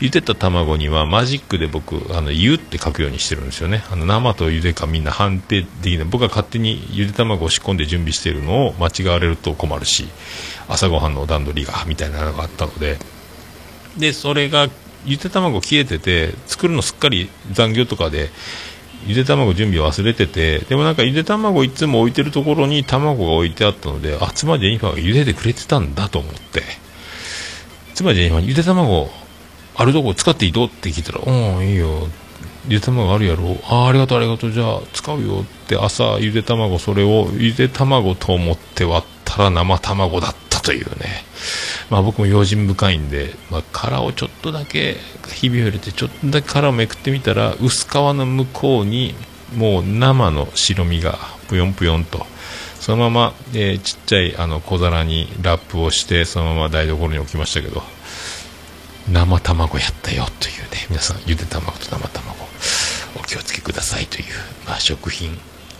Speaker 4: ゆでた卵にはマジックで僕あの湯って書くようにしてるんですよね。あの生とゆでかみんな判定できない。僕が勝手にゆで卵を仕込んで準備してるのを間違われると困るし朝ごはんの段取りがみたいなのがあったのででそれがゆで卵消えてて作るのすっかり残業とかでゆで卵準備忘れててでもなんかゆで卵いつも置いてるところに卵が置いてあったのであつまりジェニファーが茹でてくれてたんだと思って。つまりジェニファーにゆで卵あるとこ使っていいと？って聞いたら「うんいいよ。ゆで卵あるやろ？ああありがとうありがとう。じゃあ使うよ」って朝ゆで卵それをゆで卵と思って割ったら生卵だった。というね。まあ僕も用心深いんで、まあ、殻をちょっとだけひびを入れてちょっとだけ殻をめくってみたら薄皮の向こうにもう生の白身がぷよんぷよんと。そのまま、えーちっちゃいあの小皿にラップをしてそのまま台所に置きましたけど生卵やったよというね皆さんゆで卵と生卵お気をつけくださいという、まあ、食品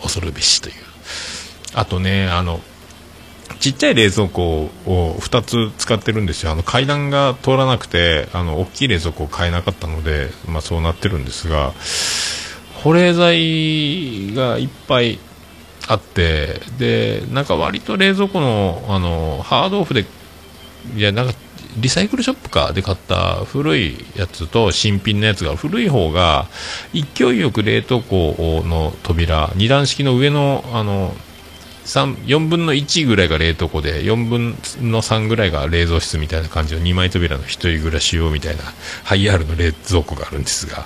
Speaker 4: 恐るべしという。あとねあのちっちゃい冷蔵庫を2つ使ってるんですよ。あの階段が通らなくてあの大きい冷蔵庫を買えなかったので、まあ、そうなってるんですが保冷剤がいっぱいあってでなんか割と冷蔵庫のあのハードオフでいやなんかリサイクルショップかで買った古いやつと新品のやつが古い方が勢いよく冷凍庫の扉2段式の上のあの4分の1ぐらいが冷凍庫で4分の3ぐらいが冷蔵室みたいな感じの2枚扉の一人暮らし用みたいなハイアールの冷蔵庫があるんですが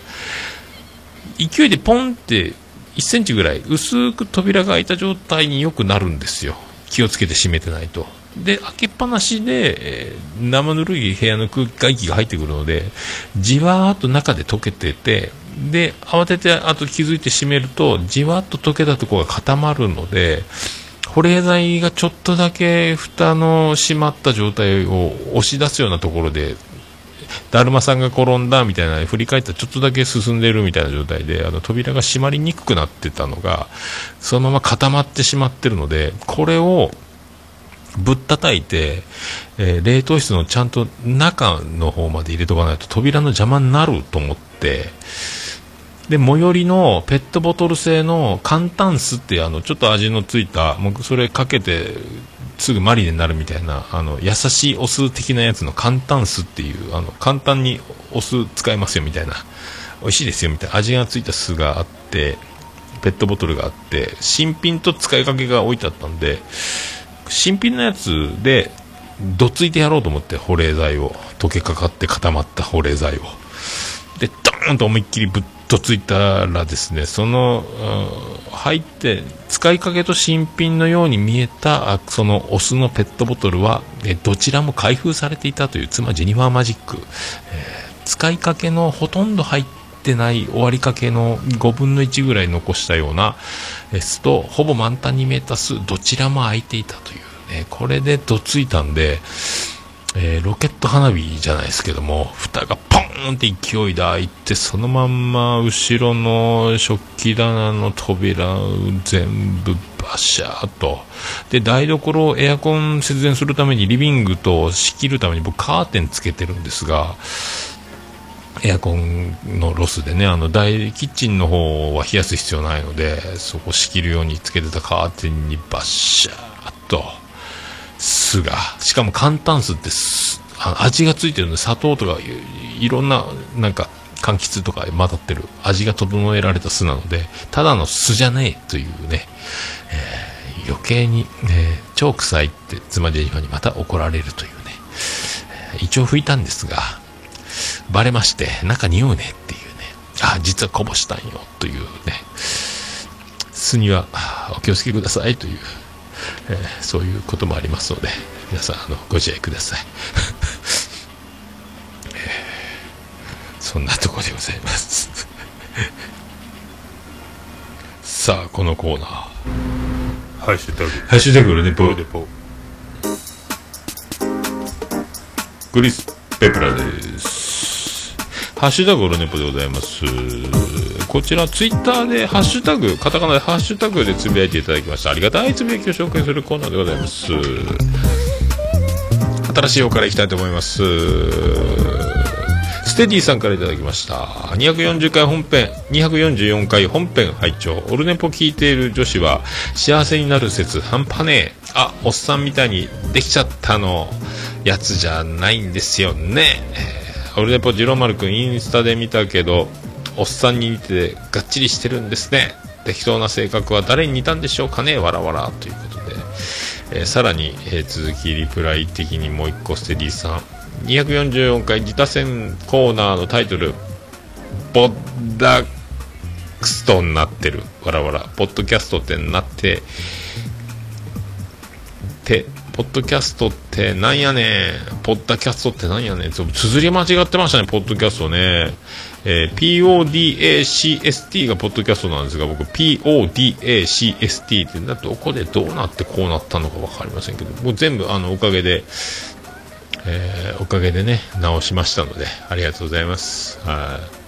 Speaker 4: 勢いでポンって1センチぐらい薄く扉が開いた状態によくなるんですよ。気をつけて閉めてないと。で開けっぱなしで、えー生ぬるい部屋の空気外気が入ってくるのでじわーっと中で溶けててで慌ててあと気づいて閉めるとじわっと溶けたところが固まるので保冷剤がちょっとだけ蓋の閉まった状態を押し出すようなところでだるまさんが転んだみたいな振り返ったらちょっとだけ進んでるみたいな状態であの扉が閉まりにくくなってたのがそのまま固まってしまってるのでこれをぶったたいて、えー冷凍室のちゃんと中の方まで入れとかないと扉の邪魔になると思ってで最寄りのペットボトル製の簡単酢ってあのちょっと味のついたもうそれかけてすぐマリネになるみたいなあの優しいお酢的なやつの簡単酢っていうあの簡単にお酢使えますよみたいな美味しいですよみたいな味がついた酢があってペットボトルがあって新品と使いかけが置いてあったんで新品のやつでどついてやろうと思って保冷剤を溶けかかって固まった保冷剤を。でドーンと思いっきりぶっとついたらですねその入って使いかけと新品のように見えたそのお酢のペットボトルはどちらも開封されていたという妻ジェニファーマジック、えー使いかけのほとんど入ってない終わりかけの5分の1ぐらい残したようなえ酢とほぼ満タンに見えた酢どちらも空いていたという。ねこれでどついたんでえーロケット花火じゃないですけども蓋がポンーンって勢いで開いてそのまんま後ろの食器棚の扉を全部バシャーと。で台所をエアコン節電するためにリビングと仕切るために僕カーテンつけてるんですがエアコンのロスでねあの大キッチンの方は冷やす必要ないのでそこ仕切るようにつけてたカーテンにバッシャーっと。酢がしかも簡単酢ってす味がついてるの。で砂糖とかいろんななんか柑橘とか混ざってる。味が整えられた酢なのでただの酢じゃねえというね、えー余計に、え超臭いって妻ジェニファにまた怒られるというね、一応拭いたんですがバレまして中匂うねっていうね。あ実はこぼしたんよというね。酢にはお気をつけくださいという、えーそういうこともありますので皆さんあのご自愛ください、えーそんなところでございます。さあこのコーナー。
Speaker 2: ハッシュタグ。
Speaker 4: ハッシュタグルネポ。
Speaker 2: レポ。
Speaker 4: クリス・ペプラです。ハッシュタグオルネポでございます。こちら、ツイッターで、ハッシュタグ、カタカナでハッシュタグでつぶやいていただきました。ありがたいつぶやきを紹介するコーナーでございます。新しい方からいきたいと思います。ステディさんからいただきました。240回本編、244回本編拝聴オルネポ聞いている女子は幸せになる説半端ねえ。あ、おっさんみたいにできちゃったのやつじゃないんですよね。オルネポジローマルくんインスタで見たけど、おっさんに似ててがっちりしてるんですね。適当な性格は誰に似たんでしょうかねわらわらということで。えーさらに、えー続きリプライ的にもう一個ステディさん244回自他戦コーナーのタイトル「ボッダックストになってるわらわらポッドキャストってなっててポッドキャストってなんやねん。ポッダキャストってなんやねん。そう綴り間違ってましたねポッドキャストね。えー PODACST がポッドキャストなんですが僕 PODACST ってなどこでどうなってこうなったのか分かりませんけどもう全部あのおかげでえーおかげでね直しましたのでありがとうございます。はい。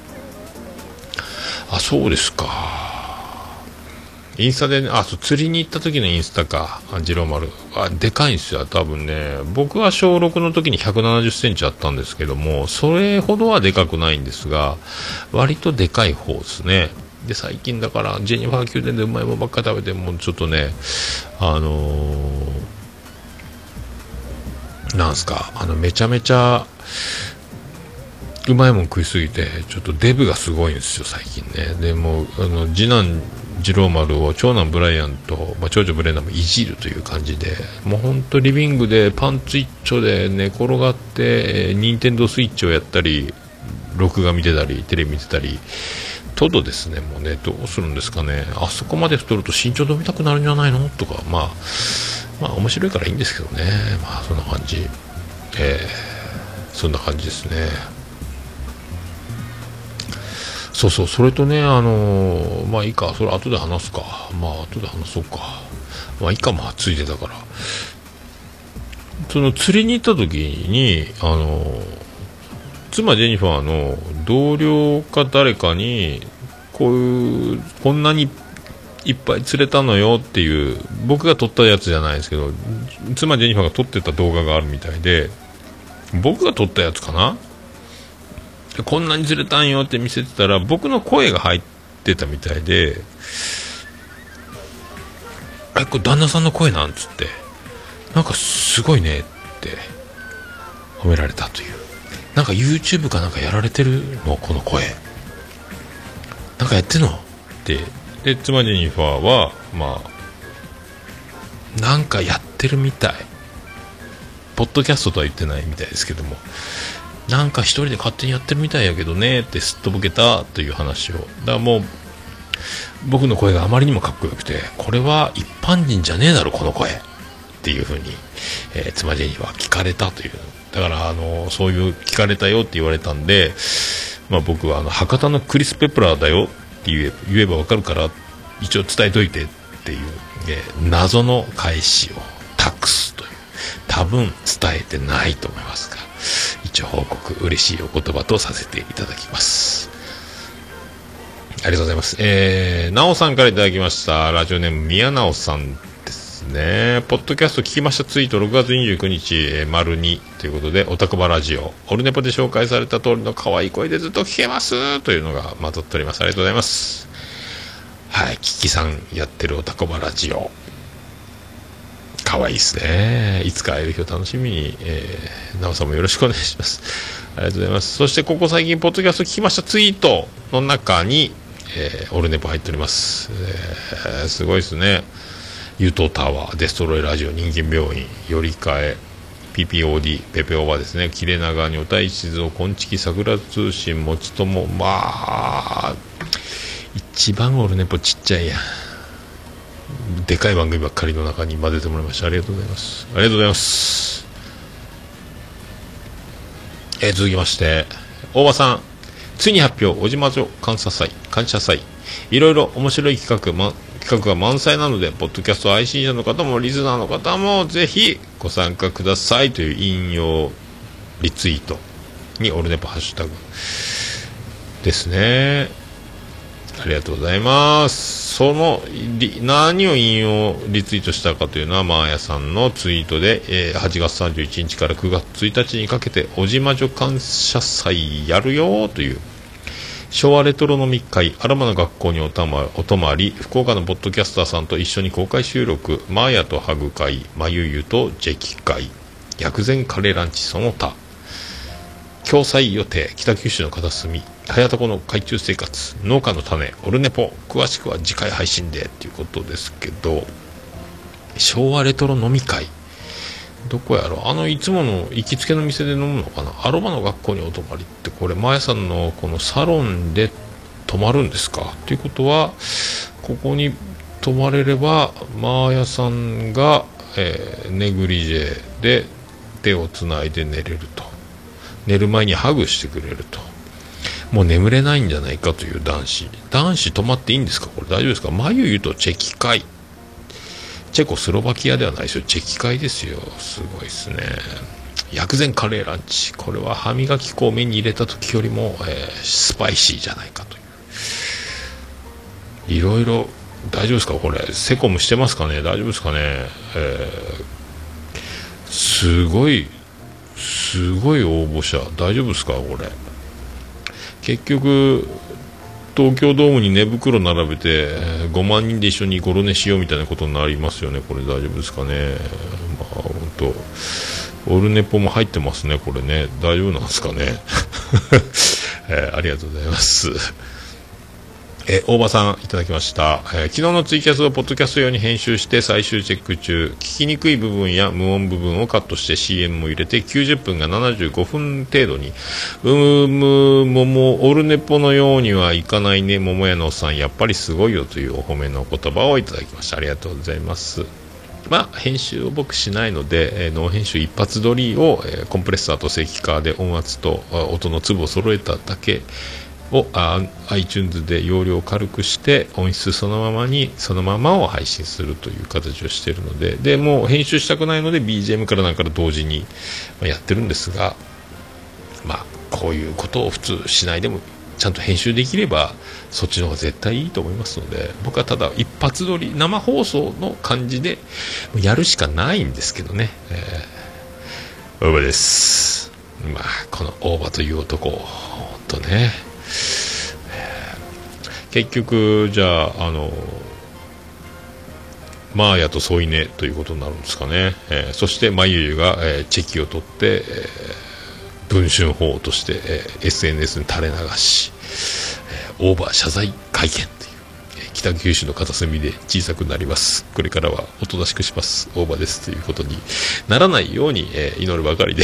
Speaker 4: あそうですか。インスタでね、あ、そう、釣りに行った時のインスタか、あ二郎丸。あ、でかいんですよ、多分ね。僕は小6の時に170センチあったんですけども、それほどはでかくないんですが、割とでかい方ですね。で、最近だから、ジェニファー宮殿でうまいもんばっかり食べて、もうちょっとね、あのーなんすか、あの、めちゃめちゃ、うまいもん食いすぎて、ちょっとデブがすごいんですよ、最近ね。でも、あの、次男、次郎丸を長男ブライアンと、まあ、長女ブレナもいじるという感じで、もう本当リビングでパンツ一丁で寝転がって、えーニンテンドースイッチをやったり、録画見てたり、テレビ見てたり、とどですね、もうね、どうするんですかね、あそこまで太ると身長伸びたくなるんじゃないの？とか、まあ、まあ面白いからいいんですけどね、まあそんな感じ、えーそんな感じですね。そうそう、それとね、あのーまあいいか、それ後で話すか。まあ後で話そうか。まあいいか、まあついでだから。その釣りに行った時に、あのー妻ジェニファーの同僚か誰かに、こういう、こんなにいっぱい釣れたのよっていう、僕が撮ったやつじゃないですけど、妻ジェニファーが撮ってた動画があるみたいで、僕が撮ったやつかなこんなにずれたんよって見せてたら僕の声が入ってたみたいで「えこれ旦那さんの声なん?」つってなんかすごいねって褒められたという。なんか YouTube かなんかやられてるのこの声。なんかやってんのって。で妻ジェニファーはまあなんかやってるみたい。ポッドキャストとは言ってないみたいですけども。なんか一人で勝手にやってるみたいやけどねってすっとぼけたという話を。だからもう僕の声があまりにもかっこよくてこれは一般人じゃねえだろこの声っていうふうに、えー妻ジェニは聞かれたという。だからあのそういう聞かれたよって言われたんで、まあ、僕はあの博多のクリス・ペプラーだよって言え言えばわかるから一応伝えといてっていう、えー謎の返しを託すという。多分伝えてないと思いますが一応報告嬉しいお言葉とさせていただきます。ありがとうございます。えー、なおさんからいただきました。ラジオネーム宮直さんですね。ポッドキャスト聞きました。ツイート6月29日、えー丸2ということでおたこばラジオ。オルネポで紹介された通りの可愛い声でずっと聞けます。というのがまとっております。ありがとうございます。はいキキさんやってるおたこばラジオ。可愛いですね。いつか会える日を楽しみに、えー、なおさんもよろしくお願いします。ありがとうございます。そして、ここ最近、ポッドキャスト聞きましたツイートの中に、えーオルネポ入っております。えーすごいですね。ユトタワー、デストロイラジオ、人間病院、寄り換え、PPOD、ペペオバですね、切れ長、女体地蔵、こんちき、桜通信、もちとも、まあ、一番オルネポちっちゃいやん。でかい番組ばっかりの中に混ぜてもらいましたありがとうございます。ありがとうございます。え続きまして大場さんついに発表小島女感謝祭。感謝祭。いろいろ面白い企画,、ま、企画が満載なのでポッドキャスト配信者の方もリスナーの方もぜひご参加くださいという引用リツイートにオルネポハッシュタグですね。ありがとうございます。その、何を引用リツイートしたかというのは、マーヤさんのツイートで、えー8月31日から9月1日にかけて、小島女感謝祭やるよという、昭和レトロ飲み会、アロマの学校におたまお泊まり、福岡のポッドキャスターさんと一緒に公開収録、マーヤとハグ会、まゆゆとジェキ会、薬膳カレーランチその他、共催予定北九州の片隅早田湖の海中生活農家の種オルネポ詳しくは次回配信でっていうことですけど昭和レトロ飲み会。どこやろあのいつもの行きつけの店で飲むのかな。アロマの学校にお泊まりってこれマヤさんのこのサロンで泊まるんですか。ということはここに泊まれればマーヤさんが、えーネグリジェで手をつないで寝れると。寝る前にハグしてくれると。もう眠れないんじゃないかという男子。男子泊まっていいんですか？これ大丈夫ですか？眉ゆとチェキ会。チェコスロバキアではないですよ。チェキ会ですよ。すごいですね。薬膳カレーランチ。これは歯磨き粉を目に入れた時よりも、えースパイシーじゃないかという。いろいろ大丈夫ですか？これセコムしてますかね？大丈夫ですかね、えーすごいすごい応募者。大丈夫ですか？これ。結局東京ドームに寝袋並べて、5万人で一緒にゴロ寝しようみたいなことになりますよね。これ大丈夫ですかね。まあ本当オルネポも入ってますねこれね。大丈夫なんですかね、えーありがとうございます。え大場さんいただきました、えー昨日のツイキャスをポッドキャスト用に編集して最終チェック中。聞きにくい部分や無音部分をカットして CM も入れて90分が75分程度に。うむももオルネポのようにはいかないね。桃屋のおっさんやっぱりすごいよというお褒めの言葉をいただきました。ありがとうございます。まあ、編集を僕しないので、えーノー編集一発撮りを、えーコンプレッサーと正規化で音圧と音の粒を揃えただけ。をあ iTunes で容量を軽くして音質そのままにそのままを配信するという形をしているのででもう編集したくないので BGM からなんから同時にやってるんですが、まあ、こういうことを普通しないでもちゃんと編集できればそっちの方が絶対いいと思いますので僕はただ一発撮り生放送の感じでやるしかないんですけどね、えー、大場です。まあこの大場という男本当ね、結局じゃああのマーヤと添い寝ということになるんですかね、えーそしてまゆゆが、えーチェキを取って、えー文春法として、えー SNS に垂れ流し、えーオーバー謝罪会見という、えー北九州の片隅で小さくなります。これからはおとなしくします。オーバーです。ということにならないように、えー祈るばかりで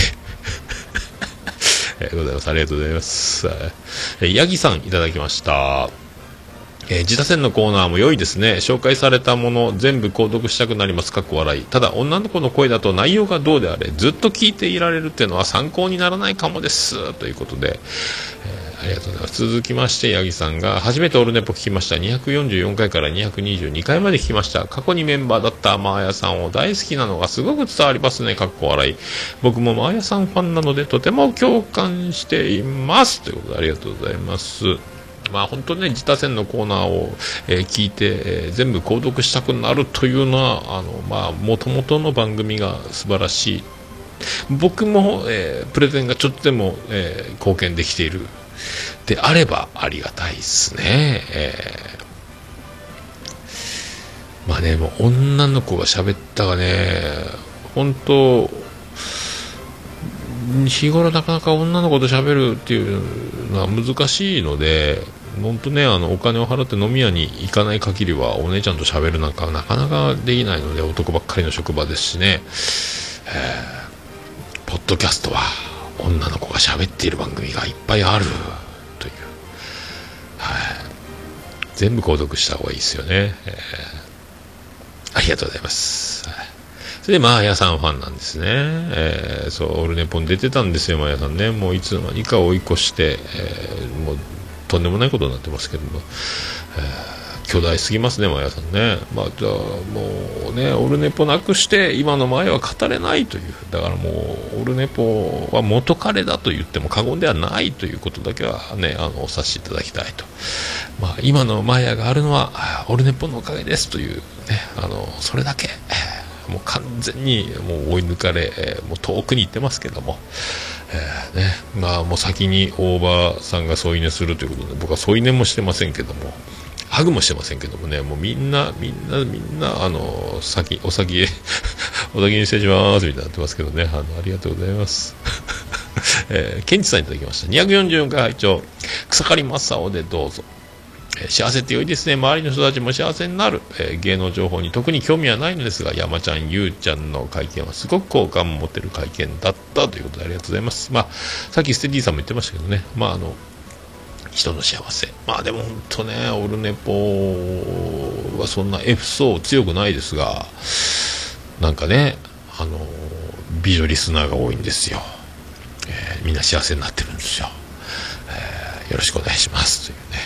Speaker 4: えーございます。ありがとうございます、えー、ヤギさんいただきました。えー自他戦のコーナーも良いですね。紹介されたもの全部購読したくなります。かっこ笑い。ただ女の子の声だと内容がどうであれずっと聞いていられるっていうのは参考にならないかもです。ということで、えーありがとうございます。続きまして八木さんが初めてオールネポ聞きました。244回から222回まで聞きました。過去にメンバーだったマーヤさんを大好きなのがすごく伝わりますね。かっこ笑い。僕もマーヤさんファンなのでとても共感しています。ということでありがとうございます。まあ本当にね、自他戦のコーナーを、えー聞いて、えー全部購読したくなるというのは、あの、まあ、もともとの番組が素晴らしい。僕も、えープレゼンがちょっとでも、え貢献できている。であればありがたいですね。えーまあね、もう女の子が喋ったがね、本当日頃なかなか女の子と喋るっていうのは難しいので、本当ね、あの、お金を払って飲み屋に行かない限りは、お姉ちゃんと喋るなんかなかなかできないので、男ばっかりの職場ですしね、えーポッドキャストは、女の子が喋っている番組がいっぱいある、という、はい。全部購読した方がいいですよね。えーありがとうございます。はいそれで、マーヤさんファンなんですね。えーそう、オルネポン出てたんですよ、マーヤさんね。もういつの間にか追い越して、えーもう、とんでもないことになってますけども、えー巨大すぎますね、マーヤさんね。まあ、じゃあ、もうね、オルネポなくして、今のマーヤは語れないという。だからもう、オルネポは元彼だと言っても過言ではないということだけはね、あの、お察しいただきたいと。まあ、今のマヤがあるのは、オルネポのおかげですという、ね、あの、それだけ。もう完全にもう追い抜かれ、もう遠くに行ってますけども、えーね、まあもう先に大場さんが添い寝するということで、僕は添い寝もしてませんけども、ハグもしてませんけどもね、もうみんな、みんな、みんな、あの、先、お先へ、お先に失礼します、みたいになってますけどね、あの、ありがとうございます。えー、ケンチさんいただきました。244回拝聴草刈正雄でどうぞ。えー幸せって良いですね。周りの人たちも幸せになる。えー芸能情報に特に興味はないのですが、山ちゃん、ゆうちゃんの会見はすごく好感持てる会見だったということでありがとうございます。まあ、さっきステディさんも言ってましたけどね、まあ、あの、人の幸せ。まあでも本当ね、オルネポはそんな F 層強くないですが、なんかね、あの、美女リスナーが多いんですよ。えーみんな幸せになってるんですよ。えーよろしくお願いします。というね。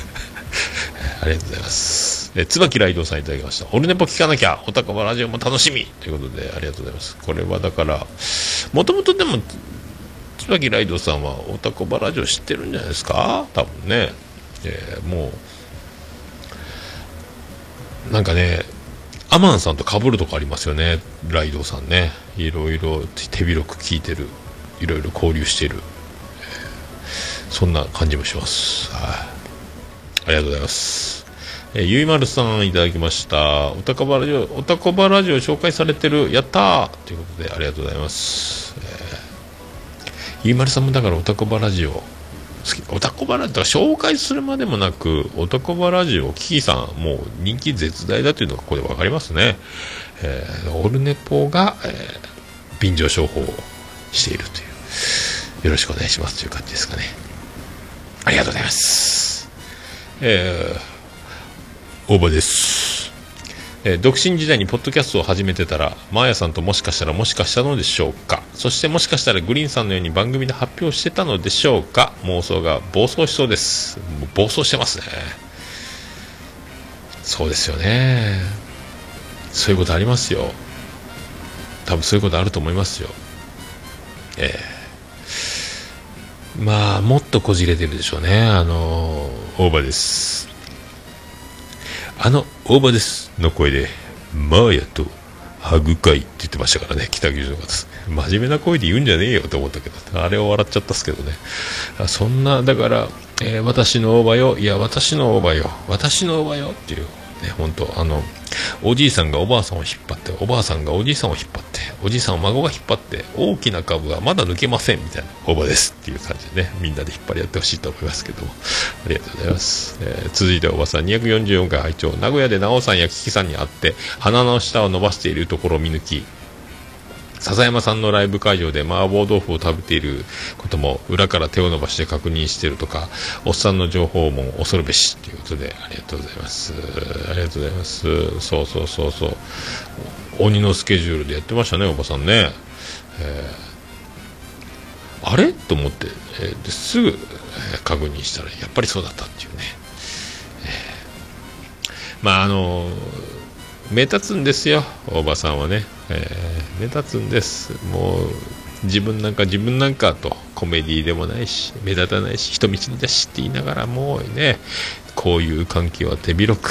Speaker 4: ありがとうございます。え椿ライドさんいただきました。オルネポ聞かなきゃ、おたかばラジオも楽しみということで、ありがとうございます。これはだから、もともとでも、椿ライドさんはおたこばラジオ知ってるんじゃないですか？多分ね。えーもう、なんかね、アマンさんと被るとこありますよね、ライドさんね。いろいろ手広く聞いてる、いろいろ交流してる、そんな感じもします。はい。ありがとうございます。えゆいまるさんいただきました。おたこばラジオ、おたこばラジオ紹介されてる、やったーということでありがとうございます。ゆいまるさんもだからおたこばラジオ、好きおたこばラジオ、紹介するまでもなく、おたこばラジオ、キキさん、もう人気絶大だというのがここでわかりますね。えーオルネポが、えー便乗商法をしているという、よろしくお願いしますという感じですかね。ありがとうございます。えー大場です、えー独身時代にポッドキャストを始めてたらマーヤさんともしかしたらもしかしたのでしょうか？そしてもしかしたらグリーンさんのように番組で発表してたのでしょうか？妄想が暴走しそうです。暴走してますね。そうですよね。そういうことありますよ。多分そういうことあると思いますよ。ええ。まあもっとこじれてるでしょうね。あの大場です。あの大場です。の声で、マーヤとハグ会って言ってましたからね、北九州の方。です。真面目な声で言うんじゃねえよと思ったけど、あれを笑っちゃったっすけどね。そんな、だから、えー私の大場よ、いや、私の大場よ、私の大場よ。っていう、ね、本当あの、おじいさんがおばあさんを引っ張って、おばあさんがおじいさんを引っ張って、おじいさんを孫が引っ張って、大きな株はまだ抜けませんみたいな、大場ですっていう感じでね、みんなで引っ張り合ってほしいと思いますけども、ありがとうございます。えー続いておばさん、244回拝聴名古屋で直さんやキキさんに会って、鼻の下を伸ばしているところを見抜き、笹山さんのライブ会場で麻婆豆腐を食べていることも裏から手を伸ばして確認してるとかおっさんの情報も恐るべしということでありがとうございます。ありがとうございます。そうそうそうそう。鬼のスケジュールでやってましたねおばさんね、えーあれ？と思って、えーですぐ、確認したらやっぱりそうだったっていうね、えーまああの目立つんですよ。おばさんはね、えー目立つんです。もう自分なんか自分なんかとコメディでもないし目立たないし人見知りだしって言いながらもうねこういう関係は手広く。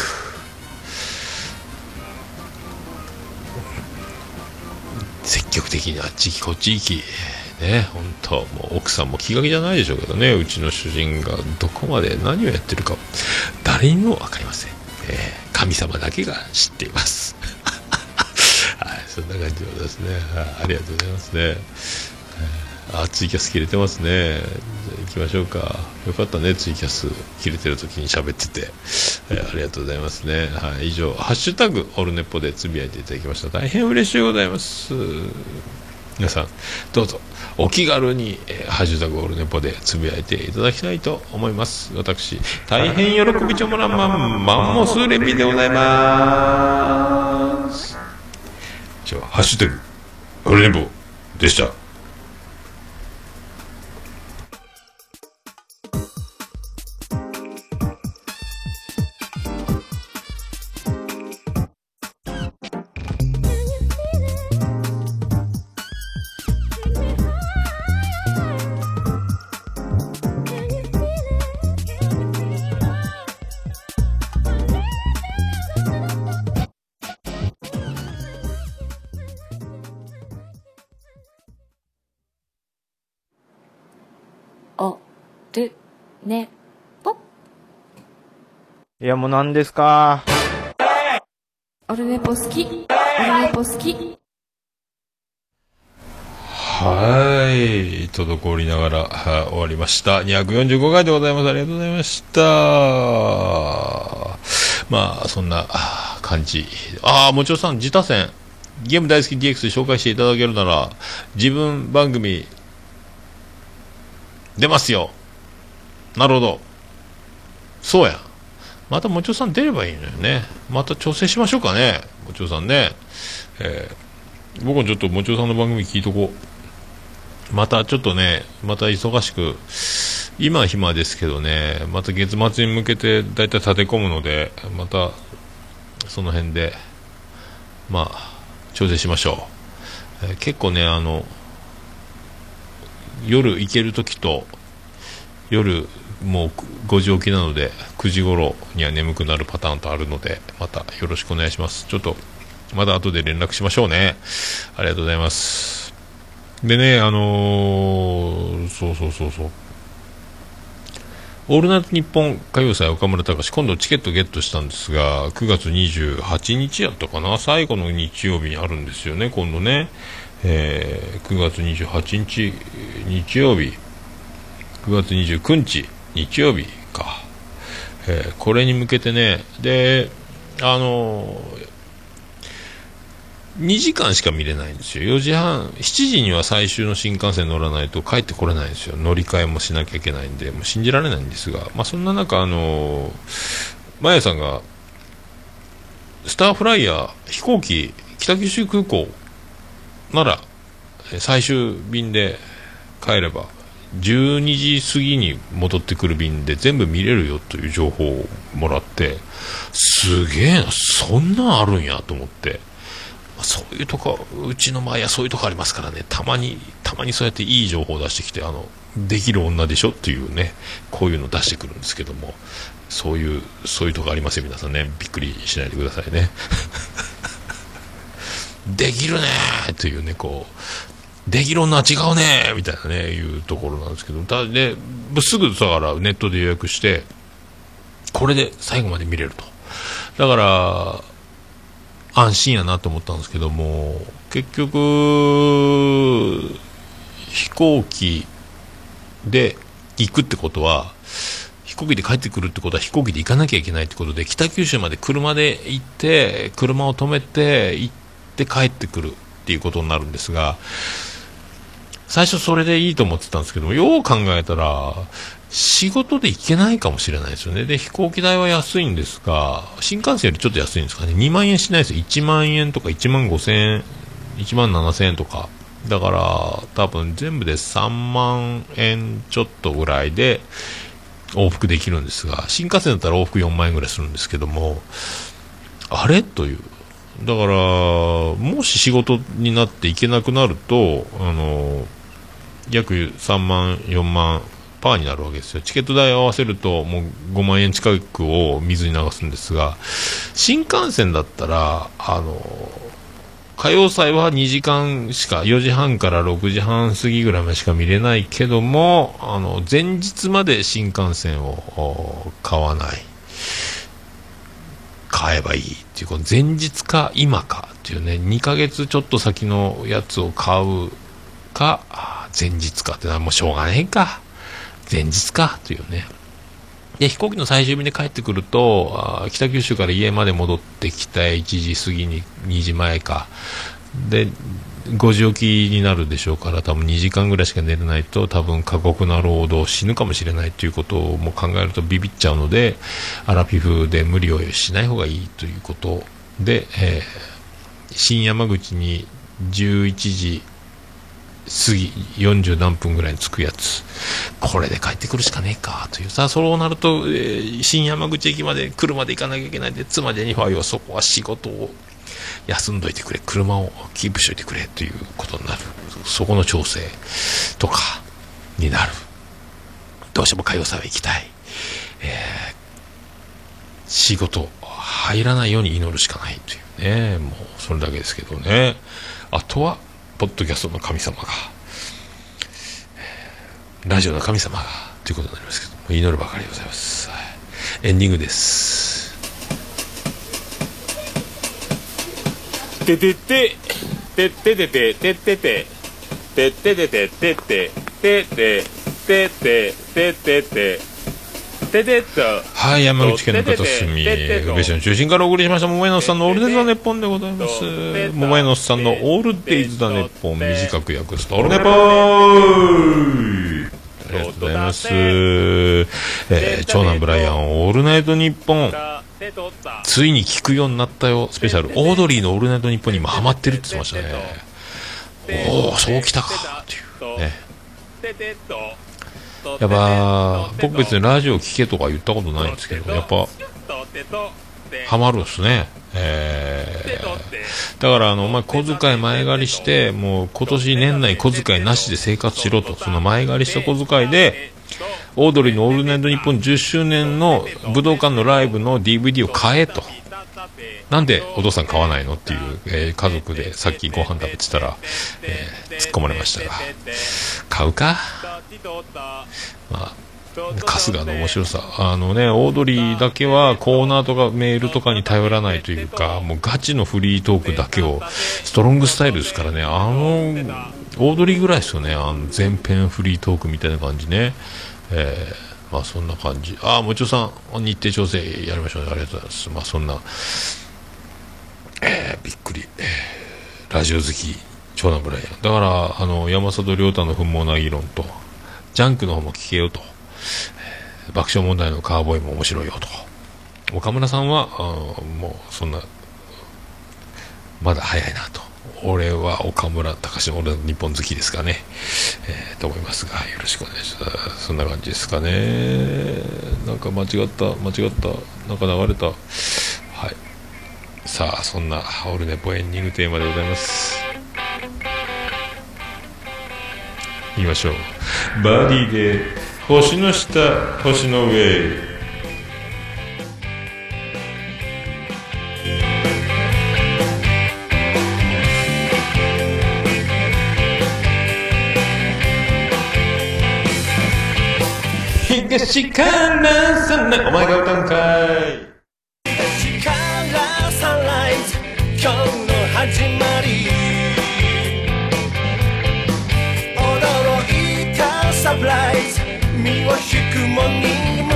Speaker 4: 積極的にあっち行きこっち行き。ね本当もう奥さんも気が気じゃないでしょうけどね。うちの主人がどこまで何をやってるか誰にも分かりません、えー神様だけが知っています。はいそんな感じでですね。はいありがとうございますね。えーあツイキャス切れてますね。じゃ行きましょうか。よかったねツイキャス切れてる時に喋ってて、えーありがとうございますね。はい以上「ハッシュタグオルネポ」でつぶやいていただきました。大変嬉しいございます。皆さんどうぞ。お気軽に、えーハッシュタグオルネポでつぶやいていただきたいと思います。私大変喜びちょもらんまんマンモスレビでございますじゃあハッシュタグオルネポでした。
Speaker 9: もう何ですか？
Speaker 8: オルネポ好きオルネポ好き
Speaker 4: はい、滞りながら、はい終わりました。245回でございます。ありがとうございました。まあ、そんなあ感じ。ああ、もちろんさん、自他戦、ゲーム大好き DX で紹介していただけるなら、自分番組、出ますよ。なるほど。そうや。またもちろさん出ればいいのよね。また調整しましょうかね。もちろさんね。えー僕もちょっともちろさんの番組聞いとこう。またちょっとね、また忙しく、今は暇ですけどね、また月末に向けて大体立て込むので、またその辺でまあ調整しましょう、えー結構ねあの夜行ける時と夜もう5時起きなので9時頃には眠くなるパターンとあるのでまたよろしくお願いします。ちょっとまた後で連絡しましょうね。ありがとうございます。でねあのーそうそうそうそう。オールナイトニッポン歌謡祭岡村隆史今度チケットゲットしたんですが9月28日やったかな。最後の日曜日にあるんですよね今度ね、えー9月28日日曜日。9月29日。日曜日か、えーこれに向けてね。であのー2時間しか見れないんですよ。4時半7時には最終の新幹線乗らないと帰ってこれないんですよ。乗り換えもしなきゃいけないんでもう信じられないんですが、まあ、そんな中あのー、マヤさんがスターフライヤー飛行機北九州空港なら最終便で帰れば12時過ぎに戻ってくる便で全部見れるよという情報をもらってすげえなそんなんあるんやと思って。まあそういうとこうちの前はそういうとこありますからね。たまにたまにそうやっていい情報を出してきてあのできる女でしょっていうねこういうの出してくるんですけども。そういうそういうとこありますよ皆さんね。びっくりしないでくださいね。できるねというねこうできる女は違うねみたいなねいうところなんですけど。だですぐだからネットで予約してこれで最後まで見れると。だから安心やなと思ったんですけども結局飛行機で行くってことは飛行機で帰ってくるってことは飛行機で行かなきゃいけないってことで北九州まで車で行って車を止めて行って帰ってくるっていうことになるんですが最初それでいいと思ってたんですけどよう考えたら仕事で行けないかもしれないですよね。で飛行機代は安いんですが新幹線よりちょっと安いんですかね。2万円しないですよ。1万円とか1万5千円1万7千円とか。だから多分全部で3万円ちょっとぐらいで往復できるんですが新幹線だったら往復4万円ぐらいするんですけどもあれ？という。だからもし仕事になっていけなくなるとあの約3万4万パーになるわけですよ。チケット代を合わせるともう5万円近くを水に流すんですが新幹線だったらあの歌謡祭は2時間しか4時半から6時半過ぎぐらいまでしか見れないけどもあの前日まで新幹線を買わない。買えばいいっていうこの前日か今かっていうね2ヶ月ちょっと先のやつを買うか前日か。ってのはもうしょうがねえか。前日か。というね。で飛行機の最終便で帰ってくると北九州から家まで戻ってきた。1時過ぎに2時前か。で5時起きになるでしょうから多分2時間ぐらいしか寝れないと多分過酷な労働死ぬかもしれないということをも考えるとビビっちゃうのでアラフィフで無理をしない方がいいということで、えー新山口に11時過ぎ40何分ぐらいに着くやつ。これで帰ってくるしかねえかという。さそうなると、えー新山口駅まで車で行かなきゃいけないで妻ジェニファーよそこは仕事を休んどいてくれ。車をキープしといてくれということになる。そこの調整とかになる。どうしても歌謡祭は行きたい、えー仕事入らないように祈るしかないというね。もうそれだけですけどね。あとはポッドキャストの神様が、ラジオの神様が、ということになりますけども、祈るばかりでございます。エンディングです。
Speaker 2: ててて、てててて、ててて、てててて、ててて、てててて、てててて、
Speaker 4: はい、山口県の片隅、宇部市の中心からお送りしました、桃屋のさんのオールデイズ・ザ・ネッポンでございます。桃屋のさんのオールデイズ・ザ・ネッポン、短く訳すと、オールネポーありがとうございます。えー長男ブライアン、オールナイトニッポン、ついに聞くようになったよ、スペシャル。オードリーのオールナイトニッポンに今ハマってるって言ってましたね。おお、そうきたか、っていう。ね。やっぱ僕別にラジオ聴けとか言ったことないんですけどやっぱハマるんすね。えー、だからあの、お前小遣い前借りして、もう今年年内小遣いなしで生活しろと、その前借りした小遣いで、オードリーの「オールナイトニッポン」10周年の武道館のライブの DVD を買えと。なんでお父さん買わないのっていう、えー、家族でさっきご飯食べてたら、えー、突っ込まれましたが、買うか？まあ、春日の面白さ。あのねオードリーだけはコーナーとかメールとかに頼らないというかもうガチのフリートークだけをストロングスタイルですからね。あのオードリーぐらいですよね。あの前編フリートークみたいな感じね。えー、まあそんな感じ。ああもちろん日程調整やりましょうね。ありがとうございます。まあそんなえー、びっくり、ラジオ好き長男ブライアンだからあの山里亮太の不毛な議論とジャンクの方も聞けよと、え、爆笑問題のカーボーイも面白いよと、岡村さんは、もうそんな、まだ早いなと、俺は岡村隆史、俺の日本好きですかね、えー、と思いますが、よろしくお願いします。そんな感じですかね。なんか間違った、間違った、なんか流れた。はい。さあ、そんな、オルネポエンディングテーマでございます。言いましょう。バディで星の下星の上。東からサライズ。お前が歌うんかい
Speaker 10: からサンライズ。今日の始まり。身を引くもにも。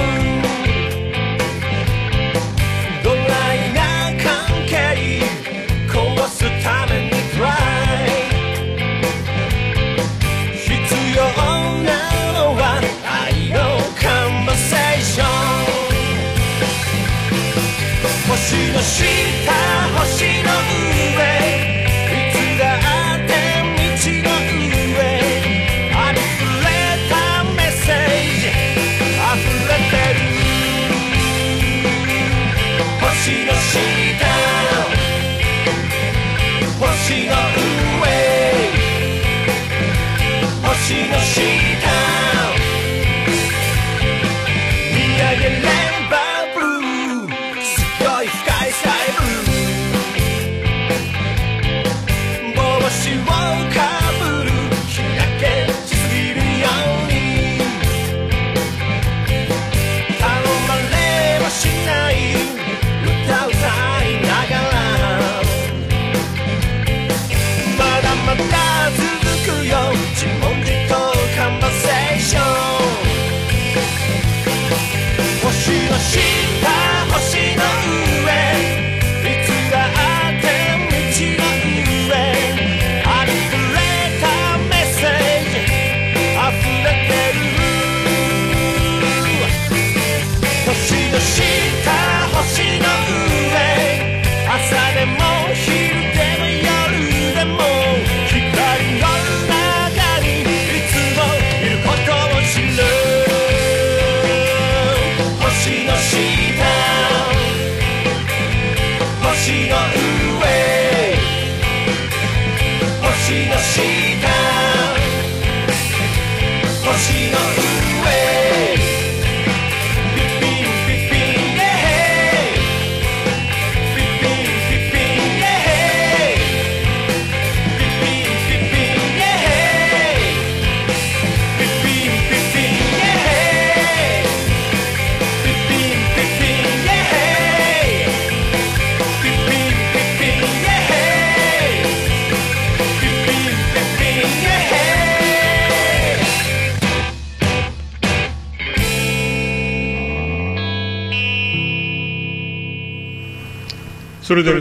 Speaker 10: ドライな関係壊すためにプライ。必要なのは愛のカンバセーション。星の下の下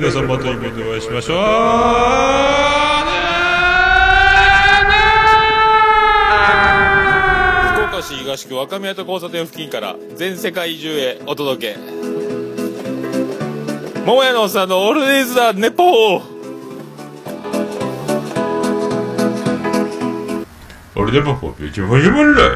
Speaker 4: 夢でお会いしましょう。
Speaker 2: 福岡市東区若宮と交差点付近から全世界中へお届け。桃屋のおっさんのオールデイズ・ザ・ネポー。
Speaker 4: 俺でもポピュチュモジュモンライ